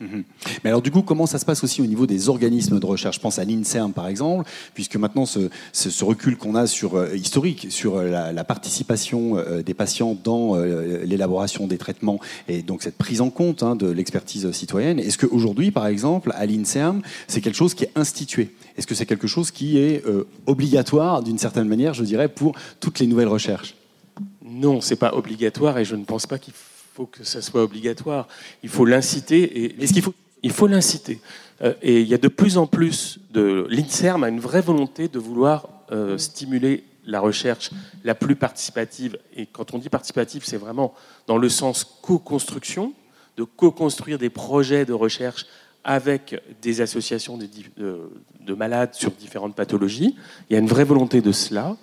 Mhm. Mais alors du coup, comment ça se passe aussi au niveau des organismes de recherche? Je pense à l'INSERM par exemple, puisque maintenant ce, recul qu'on a sur euh, historique sur euh, la, participation euh, des patients dans l'élaboration des traitements et donc cette prise en compte hein, de l'expertise citoyenne, est-ce qu'aujourd'hui par exemple à l'INSERM c'est quelque chose qui est institué? Est-ce que c'est quelque chose qui est obligatoire d'une certaine manière, je dirais, pour toutes les nouvelles recherches? Non, c'est pas obligatoire et je ne pense pas qu'il faut faut que ça soit obligatoire. Il faut l'inciter. Et... Il faut l'inciter. Euh, et il y a de plus en plus de. L'INSERM a une vraie volonté de vouloir euh, stimuler la recherche la plus participative. Et quand on dit participative, c'est vraiment dans le sens co-construction, de co-construire des projets de recherche avec des associations de, malades sur différentes pathologies. Il y a une vraie volonté de cela.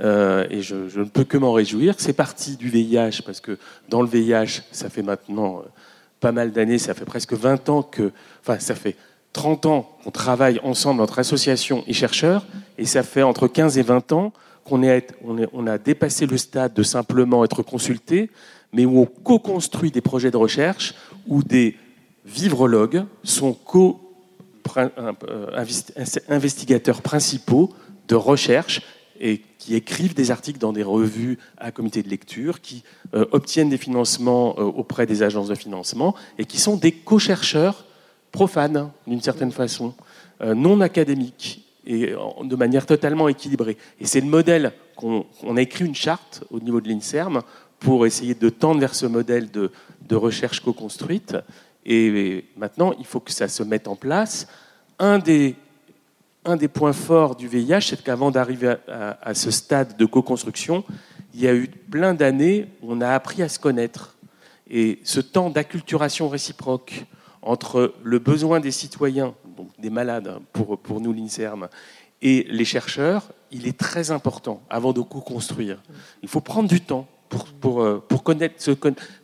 Euh, et je, ne peux que m'en réjouir. C'est parti du VIH, parce que dans le VIH, ça fait maintenant euh, pas mal d'années, ça fait presque 20 ans que, enfin, ça fait 30 ans qu'on travaille ensemble entre associations et chercheurs, et ça fait entre 15 et 20 ans qu'on a dépassé le stade de simplement être consulté, mais où on co-construit des projets de recherche où des vivrologues sont co-investigateurs principaux de recherche et qui écrivent des articles dans des revues à comité de lecture, qui euh, obtiennent des financements euh, auprès des agences de financement et qui sont des co-chercheurs profanes, d'une certaine façon, euh, non académiques et de manière totalement équilibrée. Et c'est le modèle qu'on a écrit une charte au niveau de l'INSERM pour essayer de tendre vers ce modèle de, de recherche co-construite. Et maintenant, il faut que ça se mette en place. Un des un des points forts du VIH, c'est qu'avant d'arriver à, ce stade de co-construction, il y a eu plein d'années où on a appris à se connaître. Et ce temps d'acculturation réciproque entre le besoin des citoyens, donc des malades hein, pour, nous l'INSERM, et les chercheurs, il est très important avant de co-construire. Il faut prendre du temps pour, euh,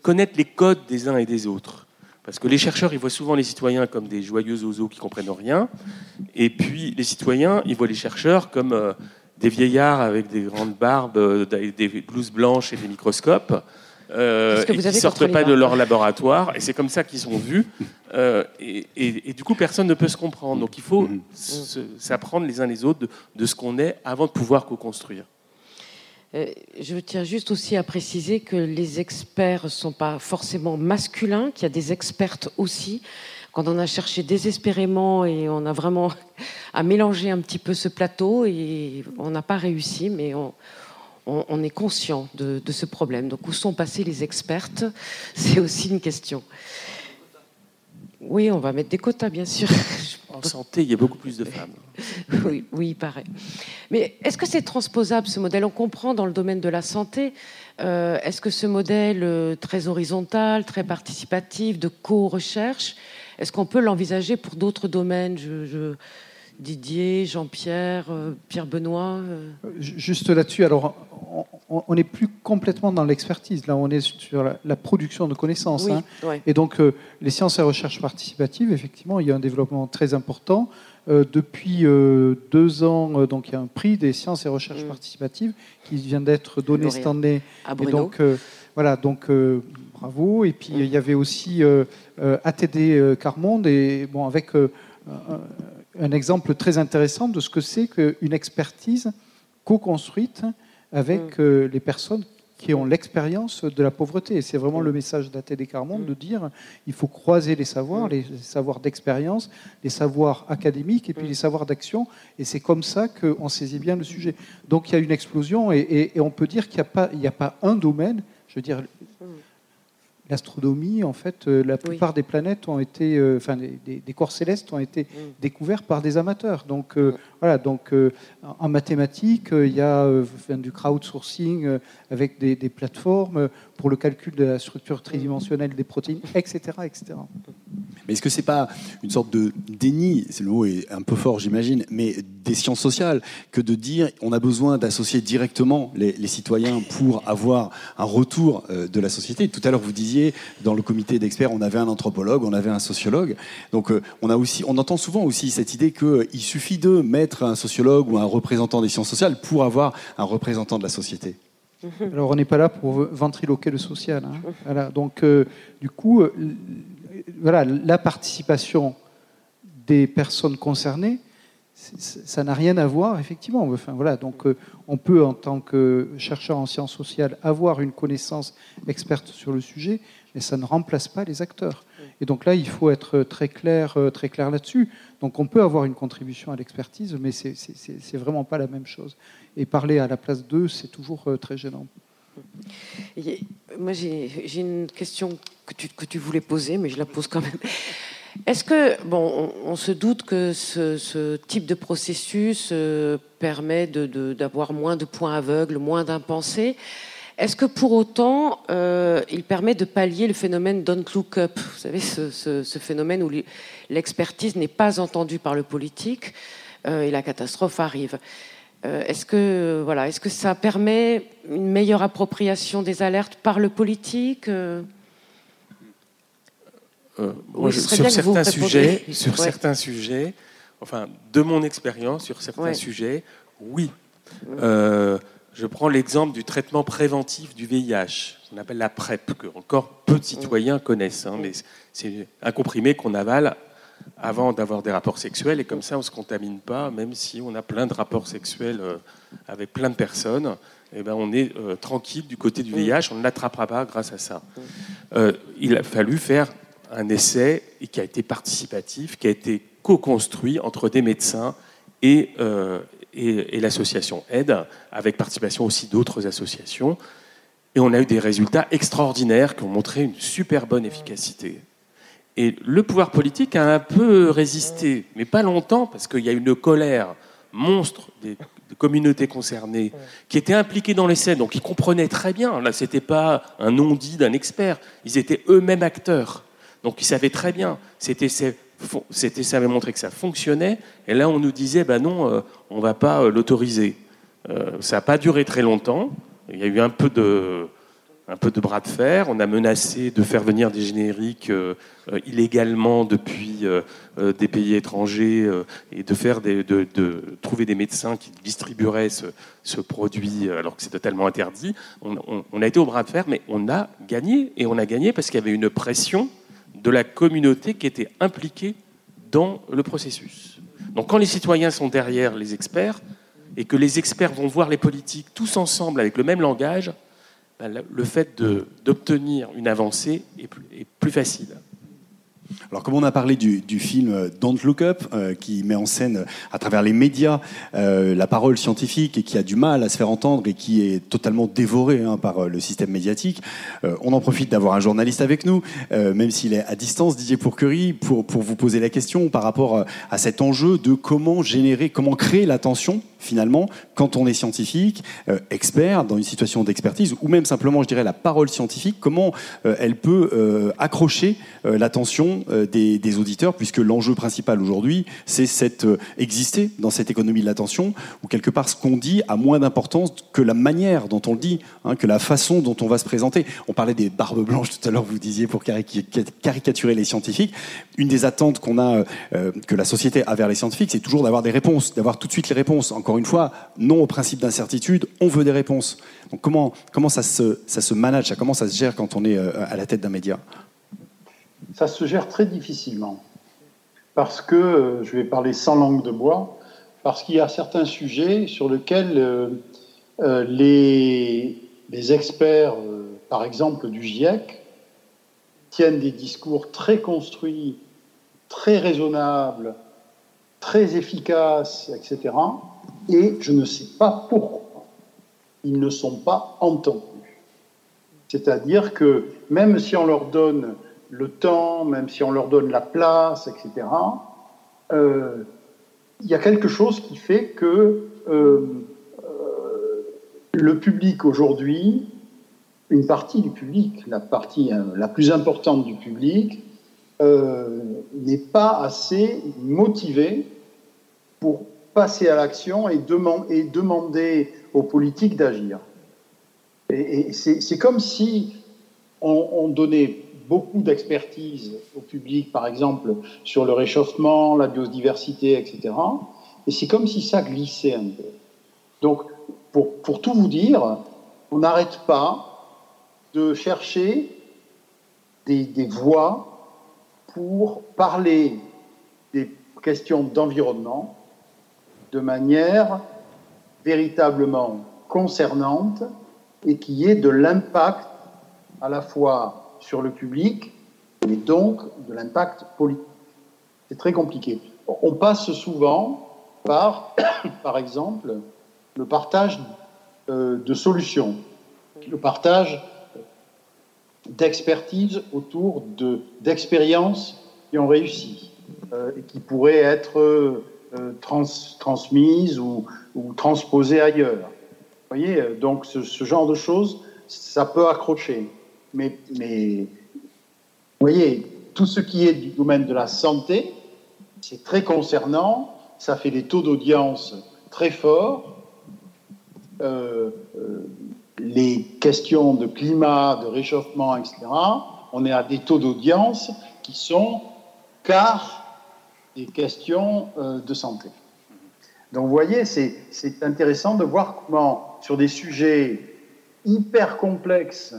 connaître les codes des uns et des autres. Parce que les chercheurs, ils voient souvent les citoyens comme des joyeux oiseaux qui comprennent rien. Et puis les citoyens, ils voient les chercheurs comme euh, des vieillards avec des grandes barbes, euh, des blouses blanches et des microscopes. Euh, et qui ne sortent pas de leur laboratoire. Et c'est comme ça qu'ils sont vus. Euh, et, du coup, personne ne peut se comprendre. Donc il faut s'apprendre les uns les autres de, de ce qu'on est avant de pouvoir co-construire. Euh, je tiens juste aussi à préciser que les experts ne sont pas forcément masculins, qu'il y a des expertes aussi. Quand on a cherché désespérément et on a vraiment à mélanger un petit peu ce plateau et on n'a pas réussi, mais on, est conscient de, de, ce problème. Donc où sont passées les expertes? C'est aussi une question. Oui, on va mettre des quotas, bien sûr. En santé, il y a beaucoup plus de femmes. oui, oui, il paraît. Mais est-ce que c'est transposable ce modèle? On comprend dans le domaine de la santé. Euh, est-ce que ce modèle euh, très horizontal, très participatif, de co-recherche, est-ce qu'on peut l'envisager pour d'autres domaines? Je, Didier, Jean-Pierre, euh, Pierre-Benoît Juste là-dessus, alors on n'est plus complètement dans l'expertise. Là, on est sur la, production de connaissances. Hein. Et donc, euh, les sciences et recherches participatives, effectivement, il y a un développement très important. Euh, depuis euh, deux ans, donc, il y a un prix des sciences et recherches mm. participatives qui vient d'être donné cette année. et donc, voilà, donc bravo. Et puis, il y avait aussi ATD Carmonde, et, bon, avec un exemple très intéressant de ce que c'est qu'une expertise co-construite avec mm. euh, les personnes qui ont l'expérience de la pauvreté. Et c'est vraiment le message d'Athénée Carmonde mm. de dire il faut croiser les savoirs, mm. les savoirs d'expérience, les savoirs académiques et puis les savoirs d'action. Et c'est comme ça qu'on saisit bien le sujet. Donc il y a une explosion et, on peut dire qu'il n'y a, pas, a pas un domaine. Je veux dire, l'astronomie, en fait, euh, la plupart des planètes ont été, euh, enfin, des, corps célestes ont été découverts par des amateurs. Donc, voilà, donc euh, en mathématiques, euh, il y a euh, du crowdsourcing avec des, plateformes pour le calcul de la structure tridimensionnelle des protéines, etc. etc. Mais est-ce que c'est pas une sorte de déni, le mot est un peu fort j'imagine, mais des sciences sociales, que de dire on a besoin d'associer directement les, citoyens pour avoir un retour de la société? Tout à l'heure vous disiez, dans le comité d'experts, on avait un anthropologue, on avait un sociologue. Donc on, a aussi, on entend souvent aussi cette idée qu'il suffit de mettre un sociologue ou un représentant des sciences sociales pour avoir un représentant de la société. Alors on n'est pas là pour ventriloquer le social. Hein. Voilà, donc euh, du coup, euh, voilà, la participation des personnes concernées, ça n'a rien à voir, effectivement. Enfin, voilà, donc euh, on peut, en tant que chercheur en sciences sociales, avoir une connaissance experte sur le sujet, mais ça ne remplace pas les acteurs. Et donc là, il faut être très clair, euh, très clair là-dessus. Donc on peut avoir une contribution à l'expertise, mais c'est n'est vraiment pas la même chose. Et parler à la place d'eux, c'est toujours euh, très gênant. Moi, j'ai une question que tu, voulais poser, mais je la pose quand même. Est-ce que, bon, on, se doute que ce, type de processus euh, permet d'avoir moins de points aveugles, moins d'impensés est-ce que pour autant, euh, il permet de pallier le phénomène don't look up Vous savez, ce, phénomène où l'expertise n'est pas entendue par le politique euh, et la catastrophe arrive. Euh, est-ce que voilà, est-ce que ça permet une meilleure appropriation des alertes par le politique sur certains sujets, sur certains sujets, enfin, de mon expérience, sur certains sujets, oui. Je prends l'exemple du traitement préventif du VIH, qu'on appelle la PrEP, que encore peu de citoyens connaissent. Hein, mais c'est un comprimé qu'on avale avant d'avoir des rapports sexuels, et comme ça, on ne se contamine pas, même si on a plein de rapports sexuels euh, avec plein de personnes. Eh ben, on est euh, tranquille du côté du VIH, on ne l'attrapera pas grâce à ça. Euh, il a fallu faire un essai qui a été participatif, qui a été co-construit entre des médecins et, et, l'association AIDE, avec participation aussi d'autres associations. Et on a eu des résultats extraordinaires qui ont montré une super bonne efficacité. Et le pouvoir politique a un peu résisté, mais pas longtemps, parce qu'il y a une colère monstre des, communautés concernées qui étaient impliquées dans l'essai, donc ils comprenaient très bien. Là, c'était pas un non-dit d'un expert, ils étaient eux-mêmes acteurs. Donc ils savaient très bien. C'était, c'était, ça avait montré que ça fonctionnait. Et là, on nous disait, ben non, euh, on va pas euh, l'autoriser. Euh, ça n'a pas duré très longtemps. Il y a eu un peu de, un peu de bras de fer. On a menacé de faire venir des génériques illégalement depuis des pays étrangers et de, faire de, trouver des médecins qui distribueraient ce, produit alors que c'est totalement interdit. On, a été au bras de fer, mais on a gagné. Et on a gagné parce qu'il y avait une pression de la communauté qui était impliquée dans le processus. Donc quand les citoyens sont derrière les experts et que les experts vont voir les politiques tous ensemble avec le même langage, bah, le fait d'obtenir une avancée est plus, facile. Alors, comme on a parlé du, film euh, Don't Look Up, euh, qui met en scène à travers les médias euh, la parole scientifique et qui a du mal à se faire entendre et qui est totalement dévoré hein, par le système médiatique, on en profite d'avoir un journaliste avec nous, même s'il est à distance, Didier Pourquerie, pour, vous poser la question par rapport à cet enjeu de comment générer, comment créer l'attention finalement, quand on est scientifique, expert, dans une situation d'expertise, ou même simplement, je dirais, la parole scientifique, comment elle peut accrocher l'attention des, auditeurs, puisque l'enjeu principal aujourd'hui, c'est cette, exister dans cette économie de l'attention, où quelque part ce qu'on dit a moins d'importance que la manière dont on le dit, hein, que la façon dont on va se présenter. On parlait des barbes blanches tout à l'heure, vous disiez, pour caricaturer les scientifiques. Une des attentes qu'on a, que la société a vers les scientifiques, c'est toujours d'avoir des réponses, d'avoir tout de suite les réponses. Encore une fois, non au principe d'incertitude, on veut des réponses. Donc comment, ça, se, manage, comment ça se gère quand on est euh, à la tête d'un média? Ça se gère très difficilement. Parce que, euh, je vais parler sans langue de bois, parce qu'il y a certains sujets sur lesquels euh, les, les, experts, par exemple du GIEC, tiennent des discours très construits, très raisonnables, très efficaces, etc et je ne sais pas pourquoi ils ne sont pas entendus. C'est-à-dire que même si on leur donne le temps, même si on leur donne la place, etc., euh, il y a quelque chose qui fait que euh, euh, le public aujourd'hui, une partie du public, la partie la plus importante du public, n'est pas assez motivé pour passer à l'action et, demander aux politiques d'agir. Et, c'est comme si on, donnait beaucoup d'expertise au public, par exemple, sur le réchauffement, la biodiversité, etc. Et c'est comme si ça glissait un peu. Donc, pour, tout vous dire, on n'arrête pas de chercher des, des voies pour parler des questions d'environnement, de manière véritablement concernante et qui ait de l'impact à la fois sur le public, mais donc de l'impact politique. C'est très compliqué. On passe souvent par, par exemple, le partage euh, de solutions, le partage d'expertise autour d'expériences qui ont réussi euh, et qui pourraient être euh, transmise ou, transposée ailleurs. Vous voyez, donc ce, genre de choses, ça peut accrocher. Mais, vous voyez, tout ce qui est du domaine de la santé, c'est très concernant, ça fait des taux d'audience très forts. Euh, les questions de climat, de réchauffement, etc., on est à des taux d'audience qui sont car des questions euh, de santé. Donc vous voyez, c'est intéressant de voir comment, sur des sujets hyper complexes,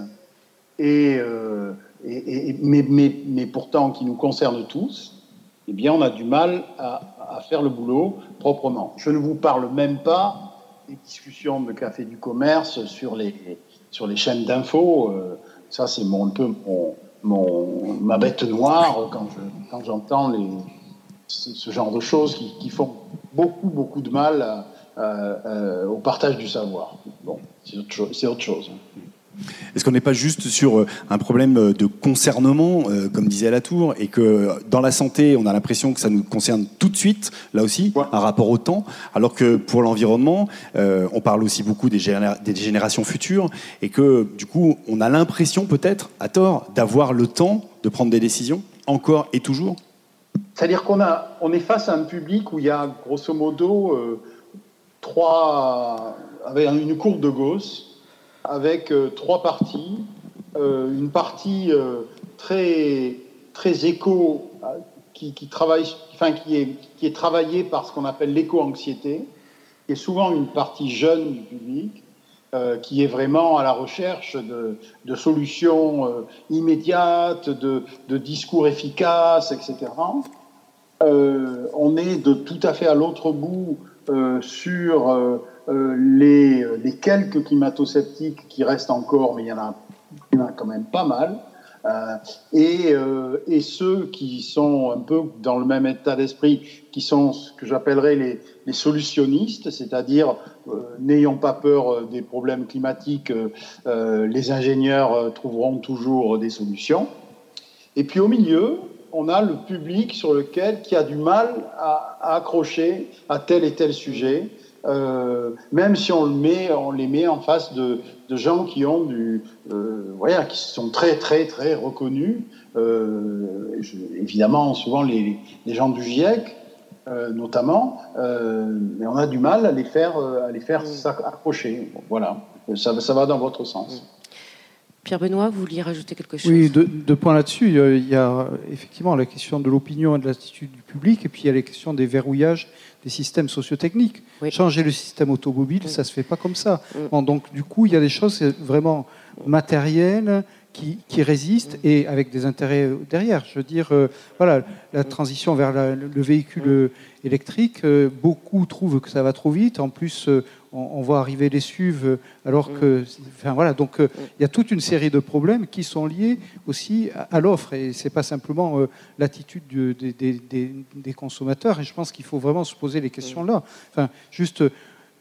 et, euh, mais, pourtant qui nous concernent tous, eh bien, on a du mal à, faire le boulot proprement. Je ne vous parle même pas des discussions de café du commerce sur les, sur les chaînes d'infos. Euh, ça, c'est un peu mon, ma bête noire quand, j'entends ce, genre de choses qui, font beaucoup, beaucoup de mal au partage du savoir. Bon, c'est autre, autre chose. Est-ce qu'on n'est pas juste sur euh, un problème euh, de concernement, euh, comme disait Latour, et que dans la santé, on a l'impression que ça nous concerne tout de suite, là aussi, un rapport au temps, alors que pour l'environnement, on parle aussi beaucoup des, des, générations futures, et que du coup, on a l'impression peut-être, à tort, d'avoir le temps de prendre des décisions, encore et toujours? C'est-à-dire qu'on on est face à un public où il y a grosso modo trois, avec une courbe de Gauss, avec euh, trois parties. Euh, une partie euh, très, très éco, qui, travaille, enfin, qui, est, qui est travaillée par ce qu'on appelle l'éco-anxiété, qui est souvent une partie jeune du public, qui est vraiment à la recherche de, solutions immédiates, de, de, discours efficaces, etc. on est tout à fait à l'autre bout sur euh, les, les, quelques climato-sceptiques qui restent encore, mais il y en a, quand même pas mal, euh, et, euh, ceux qui sont un peu dans le même état d'esprit, qui sont ce que j'appellerais les, solutionnistes, c'est-à-dire n'ayons pas peur des problèmes climatiques, les ingénieurs trouveront toujours des solutions. Et puis au milieu, on a le public sur lequel qui a du mal à accrocher à tel et tel sujet. Euh, même si on, le met, on les met en face de, gens qui ont du, euh, voilà, qui sont très très très reconnus. Euh, évidemment, souvent les, les, gens du GIEC, notamment, mais on a du mal à les faire, à les faire s'accrocher. voilà, ça, ça va dans votre sens. Pierre Benoît, vous vouliez rajouter quelque chose Oui, deux, points là-dessus. Il y a effectivement la question de l'opinion et de l'attitude du public, et puis il y a les questions des verrouillages des systèmes sociotechniques. Changer le système automobile, ça ne se fait pas comme ça. Mm. donc, du coup, il y a des choses vraiment matérielles qui, qui résistent mm. et avec des intérêts derrière. Je veux dire, euh, voilà, la mm. transition vers le véhicule électrique, euh, beaucoup trouvent que ça va trop vite. En plus, euh, on, voit arriver les SUV alors que. Enfin, voilà, donc euh, il y a toute une série de problèmes qui sont liés aussi à, l'offre. Et ce n'est pas simplement euh, l'attitude des, consommateurs. Et je pense qu'il faut vraiment se poser les questions là. Enfin, juste euh,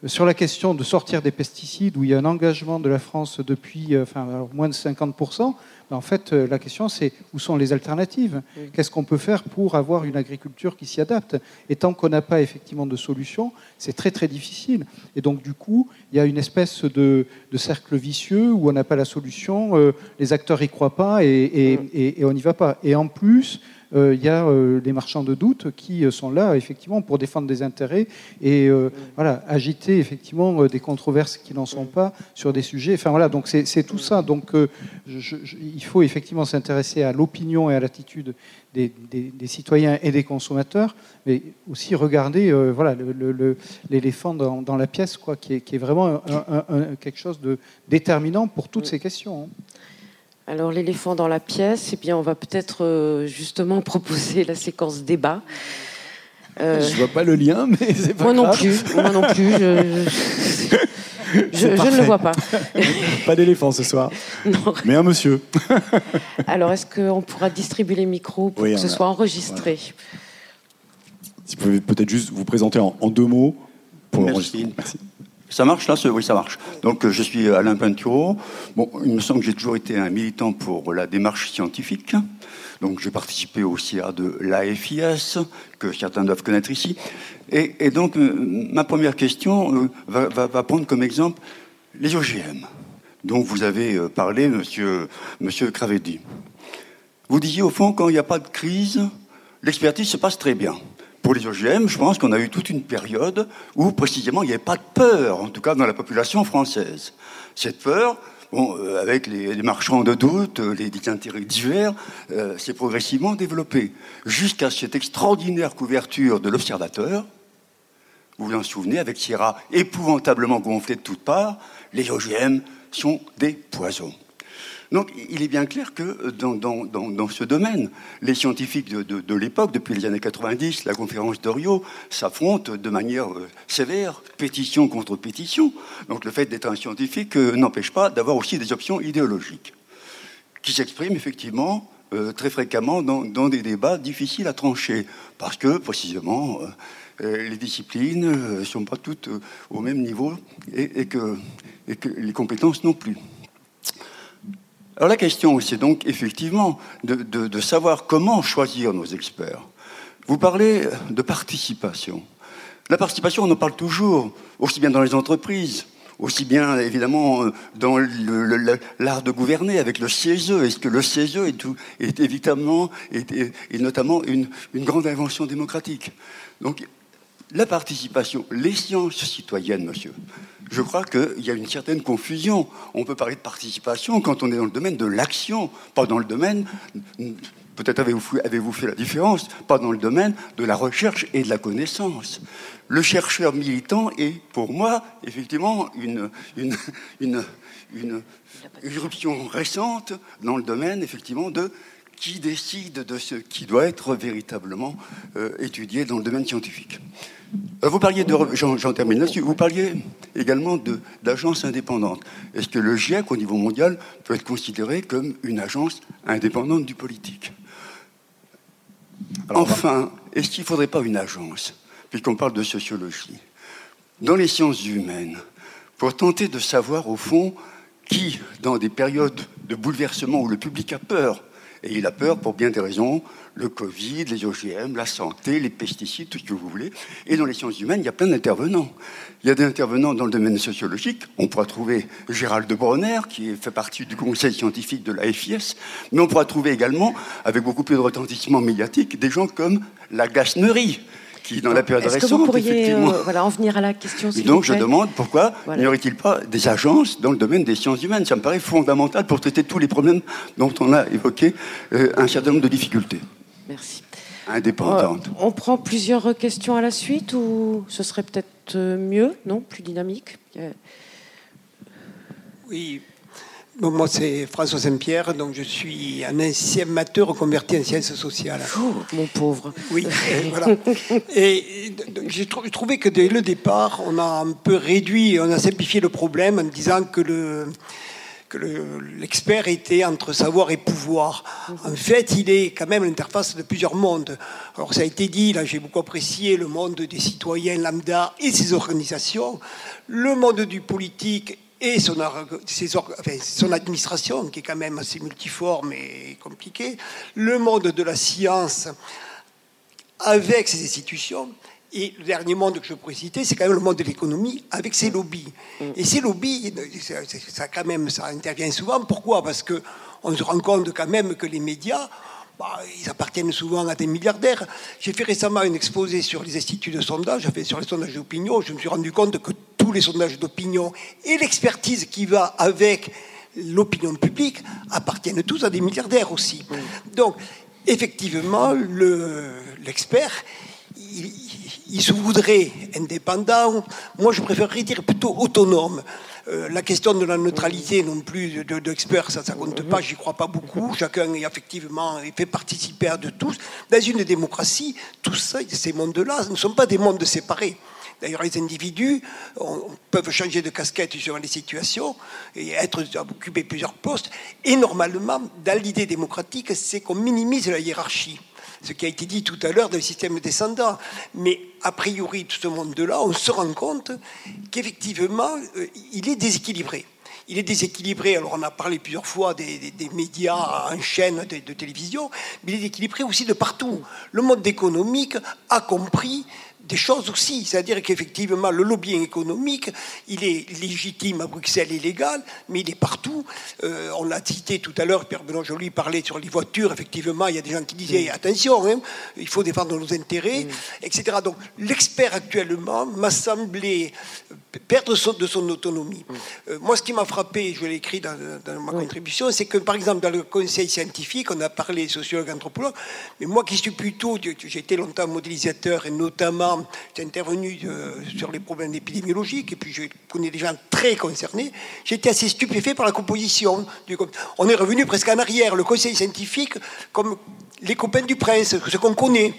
sur la question de sortir des pesticides, où il y a un engagement de la France depuis enfin, moins de 50%, en fait, euh, la question, c'est où sont les alternatives? Qu'est-ce qu'on peut faire pour avoir une agriculture qui s'y adapte? Et tant qu'on n'a pas effectivement de solution, c'est très très difficile. Et donc, du coup, il y a une espèce de, cercle vicieux où on n'a pas la solution, euh, les acteurs y croient pas et, et on n'y va pas. Et en plus, euh, il y a euh, les marchands de doute qui euh, sont là effectivement pour défendre des intérêts et voilà, agiter effectivement des controverses qui n'en sont pas sur des sujets. Enfin voilà, donc c'est tout ça. Donc il faut effectivement s'intéresser à l'opinion et à l'attitude des, citoyens et des consommateurs, mais aussi regarder voilà l'éléphant dans, la pièce, quoi, qui est, vraiment quelque chose de déterminant pour toutes ces questions. Hein. Alors l'éléphant dans la pièce, eh bien on va peut-être euh, justement proposer la séquence débat. Euh... Je vois pas le lien, mais c'est pas moi Non plus, moi non plus. Je, ne le vois pas. pas d'éléphant ce soir. Non. Mais un monsieur. Alors est-ce qu'on pourra distribuer les micros pour que ce soit enregistré? Si vous pouvez peut-être juste vous présenter en, deux mots pour Merci. Merci. Ça marche là Oui, ça marche. Donc, euh, je suis Alain Pinturo. Bon, il me semble que j'ai toujours été un militant pour la démarche scientifique. Donc, j'ai participé au CIA de l'AFIS, que certains doivent connaître ici. Et, donc, euh, ma première question euh, va, prendre comme exemple les OGM, dont vous avez parlé, monsieur, monsieur. Vous disiez, au fond, quand il n'y a pas de crise, l'expertise se passe très bien pour les OGM, je pense qu'on a eu toute une période où précisément il n'y avait pas de peur, en tout cas dans la population française. Cette peur, bon, euh, avec les, marchands de doute, euh, les, intérêts divers, euh, s'est progressivement développée jusqu'à cette extraordinaire couverture de l'observateur. Vous vous en souvenez, avec Sierra épouvantablement gonflé de toutes parts, les OGM sont des poisons. Donc il est bien clair que dans, ce domaine, les scientifiques de, l'époque, depuis les années 90, la conférence d'Orio, s'affrontent de manière euh, sévère, pétition contre pétition. Donc le fait d'être un scientifique euh, n'empêche pas d'avoir aussi des options idéologiques, qui s'expriment effectivement euh, très fréquemment dans, des débats difficiles à trancher, parce que précisément les disciplines ne sont pas toutes au même niveau et que les compétences non plus. Alors la question, c'est donc effectivement de, savoir comment choisir nos experts. Vous parlez de participation. La participation, on en parle toujours, aussi bien dans les entreprises, aussi bien évidemment dans l'art de gouverner avec le CESE. Est-ce que le CESE est, tout, est évidemment, est, notamment une, une, grande invention démocratique? Donc la participation, les sciences citoyennes, monsieur, je crois qu'il y a une certaine confusion. On peut parler de participation quand on est dans le domaine de l'action, pas dans le domaine, peut-être avez-vous fait la différence, pas dans le domaine de la recherche et de la connaissance. Le chercheur militant est, pour moi, effectivement, une, une, une, une irruption récente dans le domaine, effectivement, de qui décide de ce qui doit être véritablement euh, étudié dans le domaine scientifique. Euh, vous parliez de, j'en termine là-dessus, vous parliez également d'agences indépendantes. Est-ce que le GIEC, au niveau mondial, peut être considéré comme une agence indépendante du politique? Enfin, est-ce qu'il ne faudrait pas une agence, puisqu'on parle de sociologie, dans les sciences humaines, pour tenter de savoir, au fond, qui, dans des périodes de bouleversement où le public a peur, et il a peur pour bien des raisons, le Covid, les OGM, la santé, les pesticides, tout ce que vous voulez. Et dans les sciences humaines, il y a plein d'intervenants. Il y a des intervenants dans le domaine sociologique. On pourra trouver Gérald de Bronner, qui fait partie du conseil scientifique de la FIS, mais on pourra trouver également, avec beaucoup plus de retentissement médiatique, des gens comme la Gasnerie, qui, dans la période récente, que vous pourriez euh, voilà, en venir à la question Et donc, je demande pourquoi n'y aurait-il pas des agences dans le domaine des sciences humaines? Ça me paraît fondamental pour traiter tous les problèmes dont on a évoqué euh, un certain nombre de difficultés. Merci. Indépendante. Euh, on prend plusieurs questions à la suite ou ce serait peut-être mieux, non? Plus dynamique? Oui, moi, c'est François Saint-Pierre, donc je suis un ancien amateur reconverti en sciences sociales. Oh, mon pauvre. Oui, et voilà. Et j'ai trouvé que dès le départ, on a un peu réduit, on a simplifié le problème en disant que le que l'expert était entre savoir et pouvoir. En fait, il est quand même l'interface de plusieurs mondes. Alors, ça a été dit, là, j'ai beaucoup apprécié le monde des citoyens lambda et ses organisations, le monde du politique et son, son, administration, qui est quand même assez multiforme et compliquée, le monde de la science avec ses institutions, et le dernier monde que je pourrais citer, c'est quand même le monde de l'économie avec ses lobbies. Et ces lobbies, ça, quand même, ça intervient souvent. Pourquoi? Parce qu'on se rend compte quand même que les médias, bah, ils appartiennent souvent à des milliardaires. J'ai fait récemment une exposé sur les instituts de sondage, fait sur les sondages d'opinion. Je me suis rendu compte que tous les sondages d'opinion et l'expertise qui va avec l'opinion publique appartiennent tous à des milliardaires aussi. Donc, effectivement, l'expert, il, se voudrait indépendant. Moi, je préférerais dire plutôt autonome. Euh, la question de la neutralité non plus d'experts, ça ne compte pas, j'y crois pas beaucoup. Chacun est effectivement fait participer à de tous. Dans une démocratie, tout ça, ces mondes-là ne sont pas des mondes séparés. D'ailleurs, les individus peuvent changer de casquette sur les situations et être occuper plusieurs postes. Et normalement, dans l'idée démocratique, c'est qu'on minimise la hiérarchie ce qui a été dit tout à l'heure dans le système descendant. Mais a priori, tout ce monde-là, on se rend compte qu'effectivement, euh, il est déséquilibré. Il est déséquilibré, alors on a parlé plusieurs fois des, médias en chaîne de, de, télévision, mais il est déséquilibré aussi de partout. Le monde économique a compris des choses aussi. C'est-à-dire qu'effectivement, le lobbying économique, il est légitime à Bruxelles et légal, mais il est partout. Euh, on l'a cité tout à l'heure, Pierre Benoît Joly parlait sur les voitures. Effectivement, il y a des gens qui disaient mm. attention, hein, il faut défendre nos intérêts, mm. etc. Donc, l'expert actuellement m'a semblé perdre de son autonomie. Mm. Euh, moi, ce qui m'a frappé, je l'ai écrit dans, ma contribution, c'est que, par exemple, dans le conseil scientifique, on a parlé sociologue, anthropologue, mais moi qui suis plutôt, j'ai été longtemps modélisateur et notamment j'ai intervenu euh, sur les problèmes épidémiologiques et puis je connais des gens très concernés. J'étais assez stupéfait par la composition. Du, on est revenu presque en arrière. Le conseil scientifique, comme les copains du prince, ce qu'on connaît.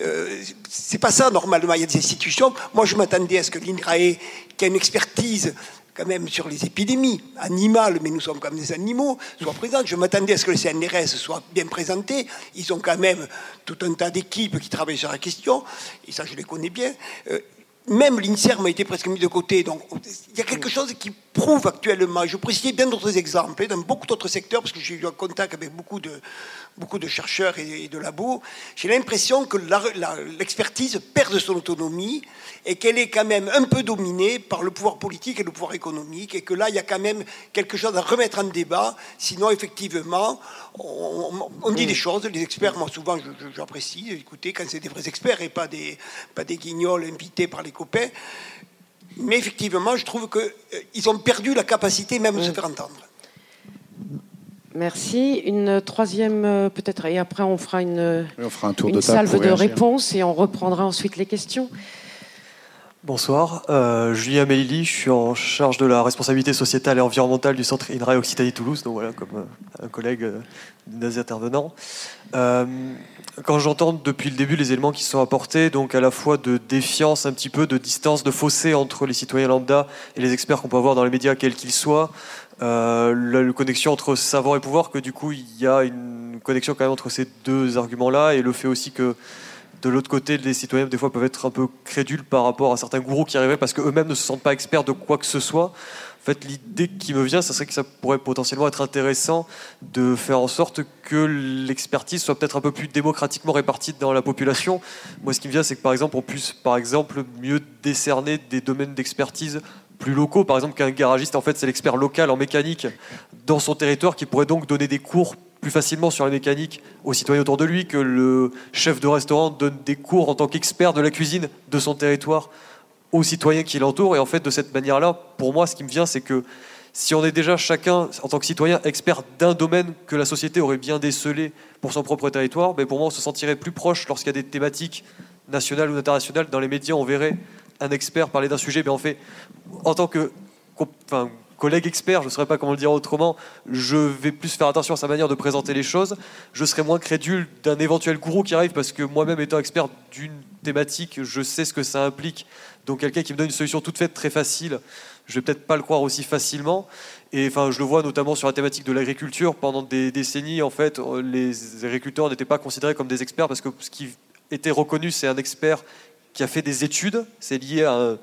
Euh, c'est pas ça normalement. Il y a des institutions. Moi, je m'attendais à ce que l'INRAE, qui a une expertise quand même sur les épidémies animales, mais nous sommes comme des animaux, soit présente. Je m'attendais à ce que le CNRS soit bien présenté. Ils ont quand même tout un tas d'équipes qui travaillent sur la question, et ça je les connais bien. Euh, même l'INSERM a été presque mis de côté. Donc, il y a quelque chose qui prouve actuellement, je précise bien d'autres exemples, dans beaucoup d'autres secteurs, parce que j'ai eu un contact avec beaucoup de, beaucoup de chercheurs et, de labos, j'ai l'impression que l'expertise perd de son autonomie et qu'elle est quand même un peu dominée par le pouvoir politique et le pouvoir économique, et que là, il y a quand même quelque chose à remettre en débat, sinon, effectivement, on, dit des choses, les experts, moi souvent j'apprécie, écoutez, quand c'est des vrais experts et pas des, pas des guignols invités par les copains, mais effectivement, je trouve qu'ils euh, ont perdu la capacité même de se faire entendre. Merci. Une troisième, euh, peut-être, et après on fera une, on fera un tour une de salve de réponses et on reprendra ensuite les questions. Bonsoir, euh, Julien Meili, je suis en charge de la responsabilité sociétale et environnementale du centre INRAE Occitanie-Toulouse, donc voilà, comme euh, un collègue euh, des intervenants. Euh, quand j'entends depuis le début les éléments qui sont apportés, donc à la fois de défiance, un petit peu de distance, de fossé entre les citoyens lambda et les experts qu'on peut avoir dans les médias, quels qu'ils soient, la, la, connexion entre savoir et pouvoir, que du coup il y a une connexion quand même entre ces deux arguments-là, et le fait aussi que de l'autre côté, les citoyens, des fois, peuvent être un peu crédules par rapport à certains gourous qui arriveraient parce qu'eux-mêmes ne se sentent pas experts de quoi que ce soit. En fait, l'idée qui me vient, ça serait que ça pourrait potentiellement être intéressant de faire en sorte que l'expertise soit peut-être un peu plus démocratiquement répartie dans la population. Moi, ce qui me vient, c'est que par exemple, on puisse, par exemple, mieux décerner des domaines d'expertise plus locaux. Par exemple, qu'un garagiste, en fait, c'est l'expert local en mécanique dans son territoire qui pourrait donc donner des cours plus facilement sur la mécanique aux citoyens autour de lui que le chef de restaurant donne des cours en tant qu'expert de la cuisine de son territoire aux citoyens qui l'entourent. Et en fait, de cette manière-là, pour moi, ce qui me vient, c'est que si on est déjà chacun, en tant que citoyen, expert d'un domaine que la société aurait bien décelé pour son propre territoire, mais pour moi, on se sentirait plus proche lorsqu'il y a des thématiques nationales ou internationales. Dans les médias, on verrait un expert parler d'un sujet, mais en fait, en tant que collègue expert, je ne saurais pas comment le dire autrement, je vais plus faire attention à sa manière de présenter les choses. Je serai moins crédule d'un éventuel gourou qui arrive parce que moi-même étant expert d'une thématique, je sais ce que ça implique. Donc quelqu'un qui me donne une solution toute faite, très facile, je vais peut-être pas le croire aussi facilement. Et enfin, je le vois notamment sur la thématique de l'agriculture. Pendant des décennies, en fait, les agriculteurs n'étaient pas considérés comme des experts parce que ce qui était reconnu, c'est un expert qui a fait des études. C'est lié à un,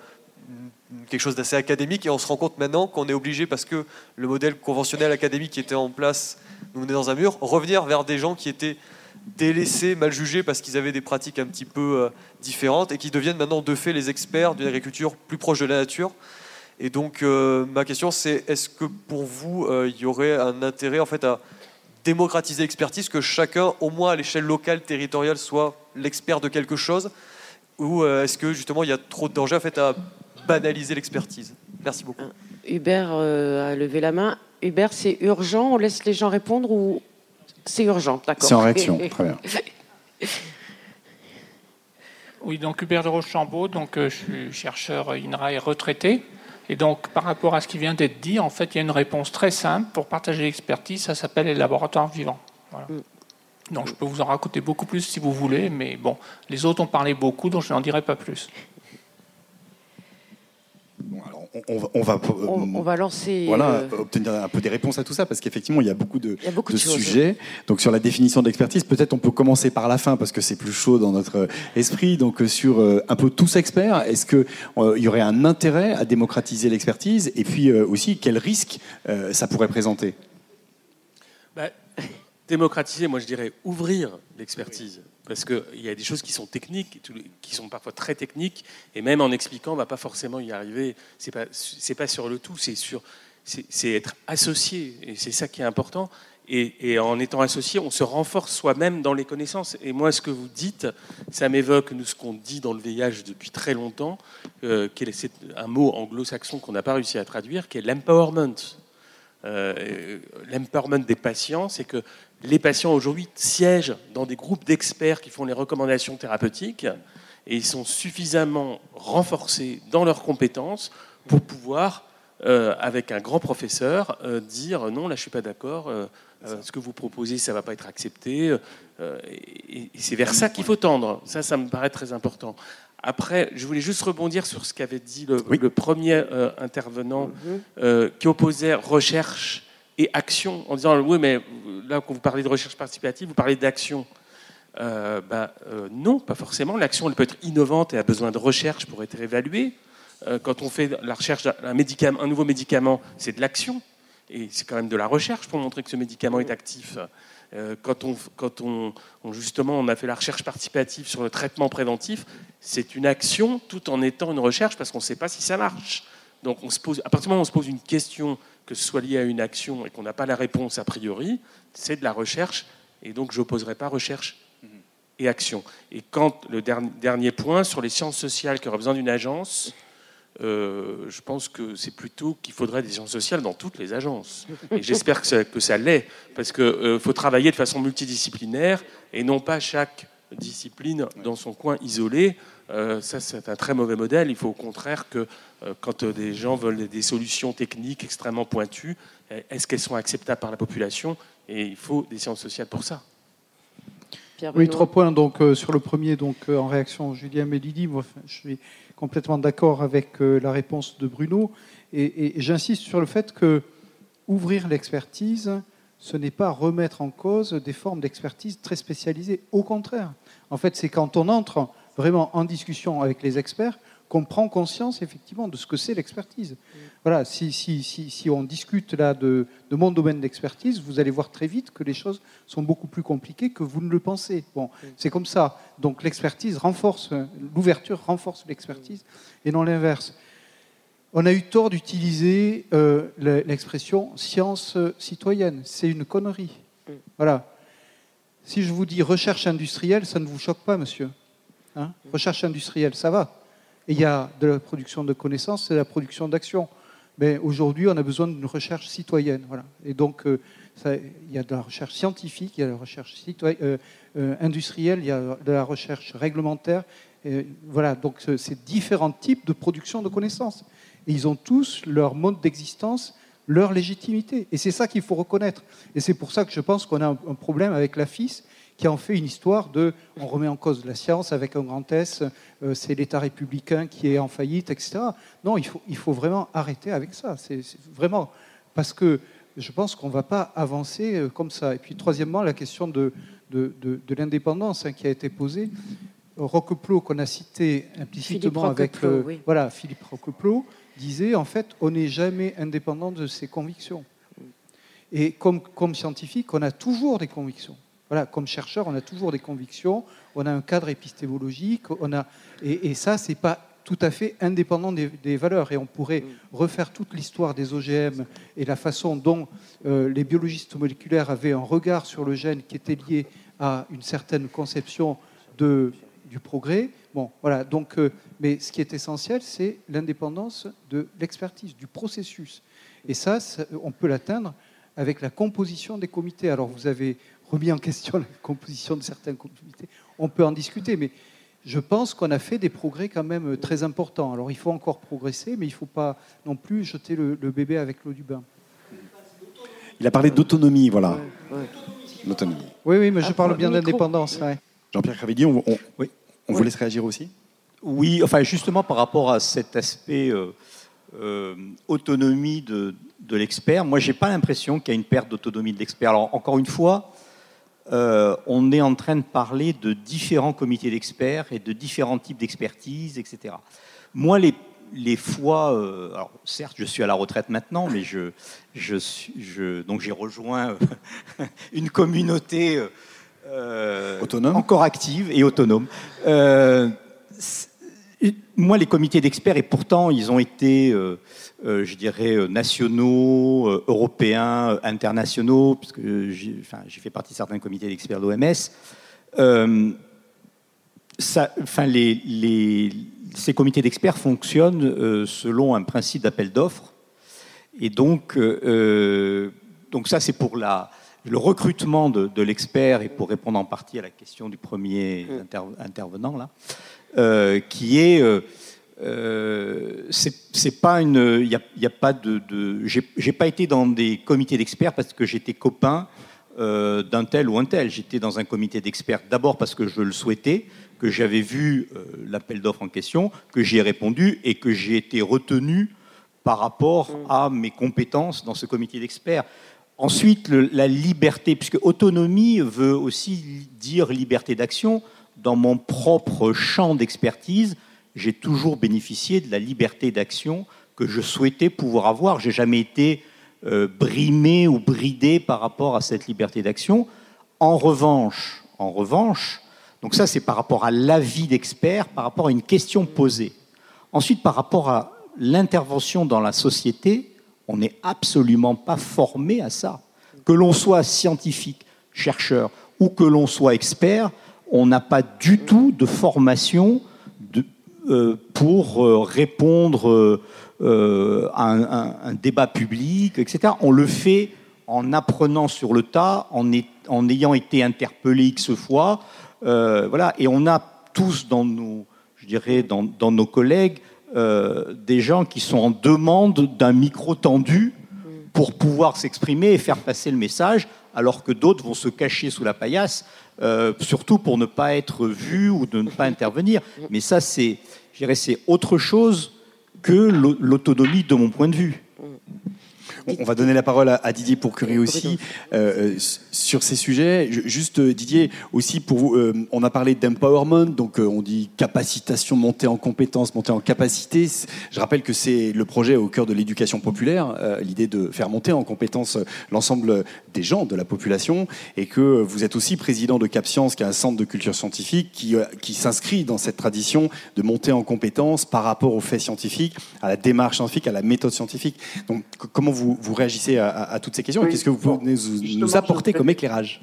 quelque chose d'assez académique et on se rend compte maintenant qu'on est obligé, parce que le modèle conventionnel académique qui était en place nous menait dans un mur, revenir vers des gens qui étaient délaissés, mal jugés parce qu'ils avaient des pratiques un petit peu euh, différentes et qui deviennent maintenant de fait les experts d'une agriculture plus proche de la nature. Et donc euh, ma question c'est est-ce que pour vous euh, il y aurait un intérêt en fait à démocratiser l'expertise, que chacun, au moins à l'échelle locale, territoriale, soit l'expert de quelque chose ou est-ce que justement il y a trop de danger en fait à banaliser l'expertise? Merci beaucoup. Hubert euh, a levé la main. Hubert, c'est urgent? On laisse les gens répondre ou c'est urgent? D'accord. C'est en réaction, très bien. Oui, donc Hubert de Rochambeau, donc euh, je suis chercheur INRAE retraité. Et donc, par rapport à ce qui vient d'être dit, en fait, il y a une réponse très simple pour partager l'expertise. Ça s'appelle les laboratoires vivants. Mm. Donc, je peux vous en raconter beaucoup plus si vous voulez, mais bon, les autres ont parlé beaucoup, donc je n'en dirai pas plus on, va, on, va lancer. Voilà, euh, obtenir un peu des réponses à tout ça, parce qu'effectivement, il y a beaucoup de, sujets. Donc, sur la définition de l'expertise, peut-être on peut commencer par la fin, parce que c'est plus chaud dans notre esprit. Donc, euh, sur euh, un peu tous experts, est-ce qu'il il y aurait un intérêt à démocratiser l'expertise? Et puis aussi, quel risque ça pourrait présenter? Démocratiser, moi je dirais ouvrir l'expertise parce qu'il y a des choses qui sont techniques, qui sont parfois très techniques, et même en expliquant, on ne va pas forcément y arriver. Ce n'est pas, pas sur le tout, c'est sur c'est être associé, et c'est ça qui est important. Et, en étant associé, on se renforce soi-même dans les connaissances. Et moi, ce que vous dites, ça m'évoque nous ce qu'on dit dans le VIH depuis très longtemps, euh, c'est un mot anglo-saxon qu'on n'a pas réussi à traduire, qui est l'empowerment. Euh, l'empowerment des patients, c'est que les patients aujourd'hui siègent dans des groupes d'experts qui font les recommandations thérapeutiques et ils sont suffisamment renforcés dans leurs compétences pour pouvoir, euh, avec un grand professeur, euh, dire non, là je suis pas d'accord, euh, ce que vous proposez, ça va pas être accepté. et, c'est vers ça qu'il faut tendre. Ça, ça me paraît très important. Après, je voulais juste rebondir sur ce qu'avait dit le, premier intervenant mhm. qui opposait recherche et action en disant oui, mais là, quand vous parlez de recherche participative, vous parlez d'action. Euh, bah, euh, non, pas forcément. L'action, elle peut être innovante et a besoin de recherche pour être évaluée. Euh, quand on fait la recherche d'un un nouveau médicament, c'est de l'action. Et c'est quand même de la recherche pour montrer que ce médicament est actif. quand, on, quand on, justement on a fait la recherche participative sur le traitement préventif, c'est une action tout en étant une recherche parce qu'on ne sait pas si ça marche. Donc à partir du moment où on se pose une question, que ce soit lié à une action et qu'on n'a pas la réponse a priori, c'est de la recherche. Et donc je n'opposerai pas recherche et action. Et quand le dernier point sur les sciences sociales qui auraient besoin d'une agence, euh, je pense que c'est plutôt qu'il faudrait des sciences sociales dans toutes les agences. Et j'espère que ça, que ça l'est, parce qu'il euh, faut travailler de façon multidisciplinaire et non pas chaque discipline dans son coin isolé. Euh, ça, c'est un très mauvais modèle. Il faut au contraire que quand des gens veulent des solutions techniques extrêmement pointues, est-ce qu'elles sont acceptables par la population? Et il faut des sciences sociales pour ça oui, trois points. Donc, euh, sur le premier, donc, euh, en réaction, Julien Mélidi, moi, je suis complètement d'accord avec euh, la réponse de Bruno. Et, j'insiste sur le fait que ouvrir l'expertise, ce n'est pas remettre en cause des formes d'expertise très spécialisées. Au contraire, en fait, c'est quand on entre vraiment en discussion avec les experts qu'on prend conscience effectivement de ce que c'est l'expertise. Voilà, si, si, si, si, on discute là de, de mon domaine d'expertise, vous allez voir très vite que les choses sont beaucoup plus compliquées que vous ne le pensez. Bon, c'est comme ça. Donc l'expertise renforce, l'ouverture renforce l'expertise et non l'inverse. On a eu tort d'utiliser euh, l'expression science citoyenne. C'est une connerie. Voilà. Si je vous dis recherche industrielle, ça ne vous choque pas, monsieur hein Recherche industrielle, ça va il y a de la production de connaissances et de la production d'actions. Mais aujourd'hui, on a besoin d'une recherche citoyenne. Voilà. Et donc, euh, il y a de la recherche scientifique, il y a de la recherche euh, euh, industrielle, il y a de la recherche réglementaire. Voilà, donc c'est différents types de production de connaissances. Et ils ont tous leur mode d'existence, leur légitimité. Et c'est ça qu'il faut reconnaître. Et c'est pour ça que je pense qu'on a un, problème avec la FIS qui en fait une histoire de on remet en cause la science avec un grand S, euh, c'est l'État républicain qui est en faillite, etc. Non, il faut, il faut vraiment arrêter avec ça. C'est vraiment parce que je pense qu'on ne va pas avancer euh, comme ça. Et puis troisièmement, la question de, de, de, l'indépendance hein, qui a été posée. Roqueplot, qu'on a cité implicitement avec voilà, Philippe Roqueplot, disait en fait on n'est jamais indépendant de ses convictions. Et comme, comme scientifique, on a toujours des convictions. Voilà, comme chercheur, on a toujours des convictions, on a un cadre épistémologique, on a, et, et ça, c'est pas tout à fait indépendant des, valeurs. Et on pourrait refaire toute l'histoire des OGM et la façon dont euh, les biologistes moléculaires avaient un regard sur le gène qui était lié à une certaine conception de, du progrès. Bon, voilà. Donc, euh, mais ce qui est essentiel, c'est l'indépendance de l'expertise, du processus. Et ça, on peut l'atteindre avec la composition des comités. Alors, vous avez remis en question la composition de certains comités. On peut en discuter, mais je pense qu'on a fait des progrès quand même très importants. Alors il faut encore progresser, mais il ne faut pas non plus jeter le, bébé avec l'eau du bain. Il a parlé d'autonomie, voilà. L'autonomie. Oui, oui, mais je parle bien d'indépendance. Jean-Pierre Cravillier, on, on, on vous laisse réagir aussi? Oui, enfin justement par rapport à cet aspect euh, euh, autonomie de, de l'expert, moi j'ai pas l'impression qu'il y a une perte d'autonomie de l'expert. Alors encore une fois, euh, on est en train de parler de différents comités d'experts et de différents types d'expertise, etc. Moi, les, fois, euh, alors certes, je suis à la retraite maintenant, mais je, je, donc j'ai rejoint une communauté autonome, encore active et autonome. moi, les comités d'experts, et pourtant, ils ont été euh, je dirais, euh, nationaux, euh, européens, internationaux, puisque j'ai fait partie de certains comités d'experts de l'OMS. enfin, les, ces comités d'experts fonctionnent selon un principe d'appel d'offres. Et donc, donc ça, c'est pour la, le recrutement de, l'expert, et pour répondre en partie à la question du premier intervenant, là, euh, qui est. Euh, euh, c'est pas une. Il y a, pas de. de J'ai pas été dans des comités d'experts parce que j'étais copain d'un tel ou un tel. J'étais dans un comité d'experts d'abord parce que je le souhaitais, que j'avais vu l'appel d'offres en question, que j'y ai répondu et que j'ai été retenu par rapport mm. à mes compétences dans ce comité d'experts. Ensuite, la liberté, puisque autonomie veut aussi dire liberté d'action. Dans mon propre champ d'expertise, j'ai toujours bénéficié de la liberté d'action que je souhaitais pouvoir avoir. J'ai jamais été euh, brimé ou bridé par rapport à cette liberté d'action. En revanche, en revanche, donc ça c'est par rapport à l'avis d'expert, par rapport à une question posée. Ensuite, par rapport à l'intervention dans la société, on n'est absolument pas formé à ça. Que l'on soit scientifique, chercheur, ou que l'on soit expert, on n'a pas du tout de formation euh, pour euh, répondre euh, à un, débat public, etc. On le fait en apprenant sur le tas, en, ayant été interpellé X fois. voilà. Et on a tous je dirais, dans nos collègues euh, des gens qui sont en demande d'un micro tendu pour pouvoir s'exprimer et faire passer le message, alors que d'autres vont se cacher sous la paillasse, euh, surtout pour ne pas être vus ou de ne pas intervenir. Mais ça, c'est, c'est autre chose que l'autonomie de mon point de vue. On va donner la parole à, Didier Pourcurie aussi euh, euh, sur ces sujets. Juste euh, Didier, aussi pour vous, on a parlé d'empowerment, donc on dit capacitation, montée en compétences, montée en capacité. Je rappelle que c'est le projet au cœur de l'éducation populaire, l'idée de faire monter en compétences l'ensemble des gens de la population, et que vous êtes aussi président de Cap Science, qui est un centre de culture scientifique qui, qui s'inscrit dans cette tradition de monter en compétences par rapport aux faits scientifiques, à la démarche scientifique, à la méthode scientifique. Donc comment vous vous, réagissez à, toutes ces questions. Qu'est-ce que vous pouvez nous, apporter comme éclairage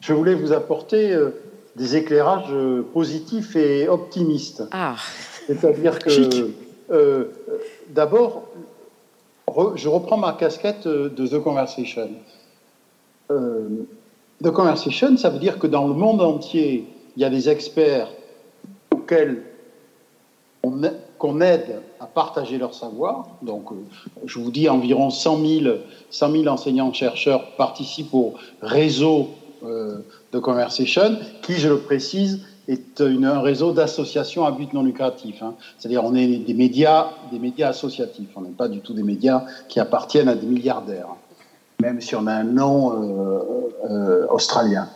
Je voulais vous apporter euh, des éclairages euh, positifs et optimistes. Ah. C'est-à-dire que, euh, d'abord, je reprends ma casquette de The Conversation. The Conversation, ça veut dire que dans le monde entier, il y a des experts auxquels on, qu'on aide à partager leur savoir. Donc, euh, je vous dis, environ 100 000, enseignants-chercheurs participent au réseau euh, de Conversation, qui, je le précise, est un réseau d'associations à but non lucratif. Hein. C'est-à-dire, on est des médias, des médias associatifs. On n'est pas du tout des médias qui appartiennent à des milliardaires, même si on a un nom euh, australien.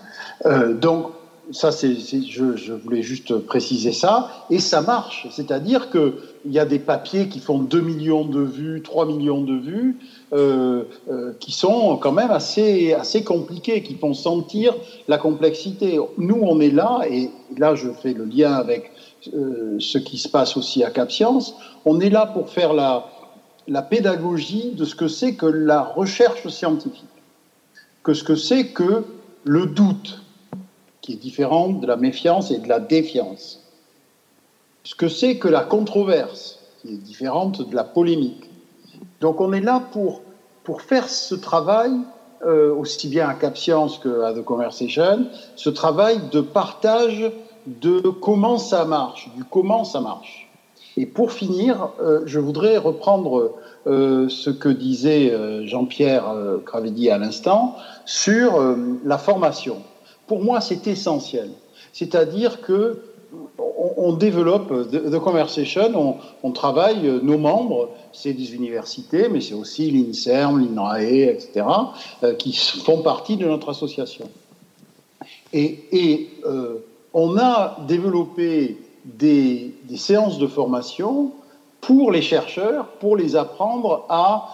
donc, ça, c'est, je, voulais juste préciser ça. Et ça marche. C'est-à-dire qu'il y a des papiers qui font 2 millions de vues, 3 millions de vues, euh, euh, qui sont quand même assez, assez compliqués, qui font sentir la complexité. Nous, on est là, et là, je fais le lien avec euh, ce qui se passe aussi à Cap Science. On est là pour faire la, la pédagogie de ce que c'est que la recherche scientifique, que ce que c'est que le doute qui est différente de la méfiance et de la défiance. Ce que c'est que la controverse, qui est différente de la polémique. Donc on est là pour, pour faire ce travail, euh, aussi bien à Cap Science qu'à The Conversation, ce travail de partage de comment ça marche, du comment ça marche. Et pour finir, euh, je voudrais reprendre euh, ce que disait Jean-Pierre Cravedi à l'instant sur la formation pour moi, c'est essentiel. C'est-à-dire que on, développe The Conversation, on, travaille, euh, nos membres, c'est des universités, mais c'est aussi l'INSERM, l'INRAE, etc., euh, qui font partie de notre association. Et, euh, on a développé des, séances de formation pour les chercheurs, pour les apprendre à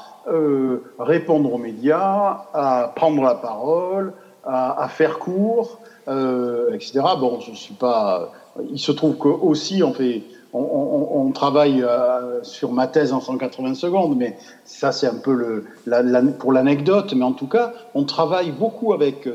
répondre aux médias, à prendre la parole, à, faire court, euh, etc. Bon, je suis pas. Il se trouve que aussi on fait. On, travaille euh, sur ma thèse en 180 secondes, mais ça c'est un peu le, pour l'anecdote. Mais en tout cas, on travaille beaucoup avec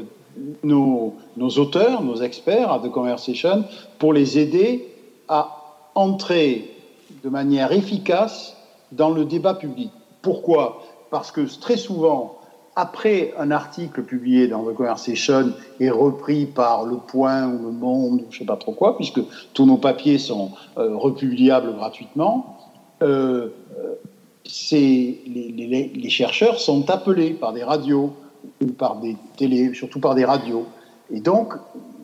nos, nos, auteurs, nos experts à The Conversation, pour les aider à entrer de manière efficace dans le débat public. Pourquoi? Parce que très souvent, après un article publié dans The Conversation et repris par Le Point ou Le Monde, je ne sais pas trop quoi, puisque tous nos papiers sont euh, republiables gratuitement, euh, les, les, chercheurs sont appelés par des radios ou par des télés, surtout par des radios. Et donc,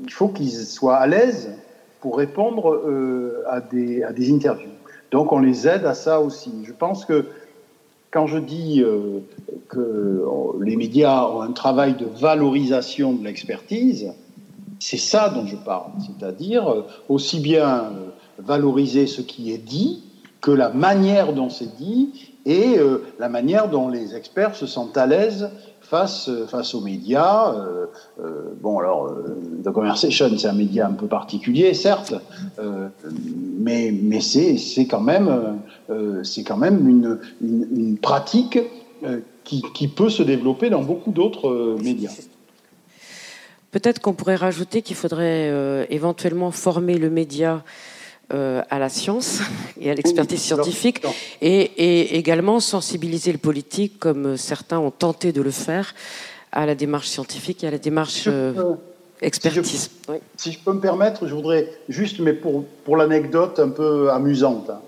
il faut qu'ils soient à l'aise pour répondre euh, à, des, à, des, interviews. Donc, on les aide à ça aussi. Je pense que quand je dis euh, que les médias ont un travail de valorisation de l'expertise, c'est ça dont je parle. C'est-à-dire euh, aussi bien valoriser ce qui est dit que la manière dont c'est dit et la manière dont les experts se sentent à l'aise face, aux médias. Euh, euh, bon, alors, euh, The Conversation, c'est un média un peu particulier, certes, mais c'est quand même, c'est quand même une, une, pratique qui, qui, peut se développer dans beaucoup d'autres médias. Peut-être qu'on pourrait rajouter qu'il faudrait éventuellement former le média euh, à la science et à l'expertise scientifique Et, également sensibiliser le politique comme certains ont tenté de le faire à la démarche scientifique et à la démarche euh, expertise. Si je, peux me permettre, je voudrais juste, mais pour, pour l'anecdote un peu amusante, hein, euh,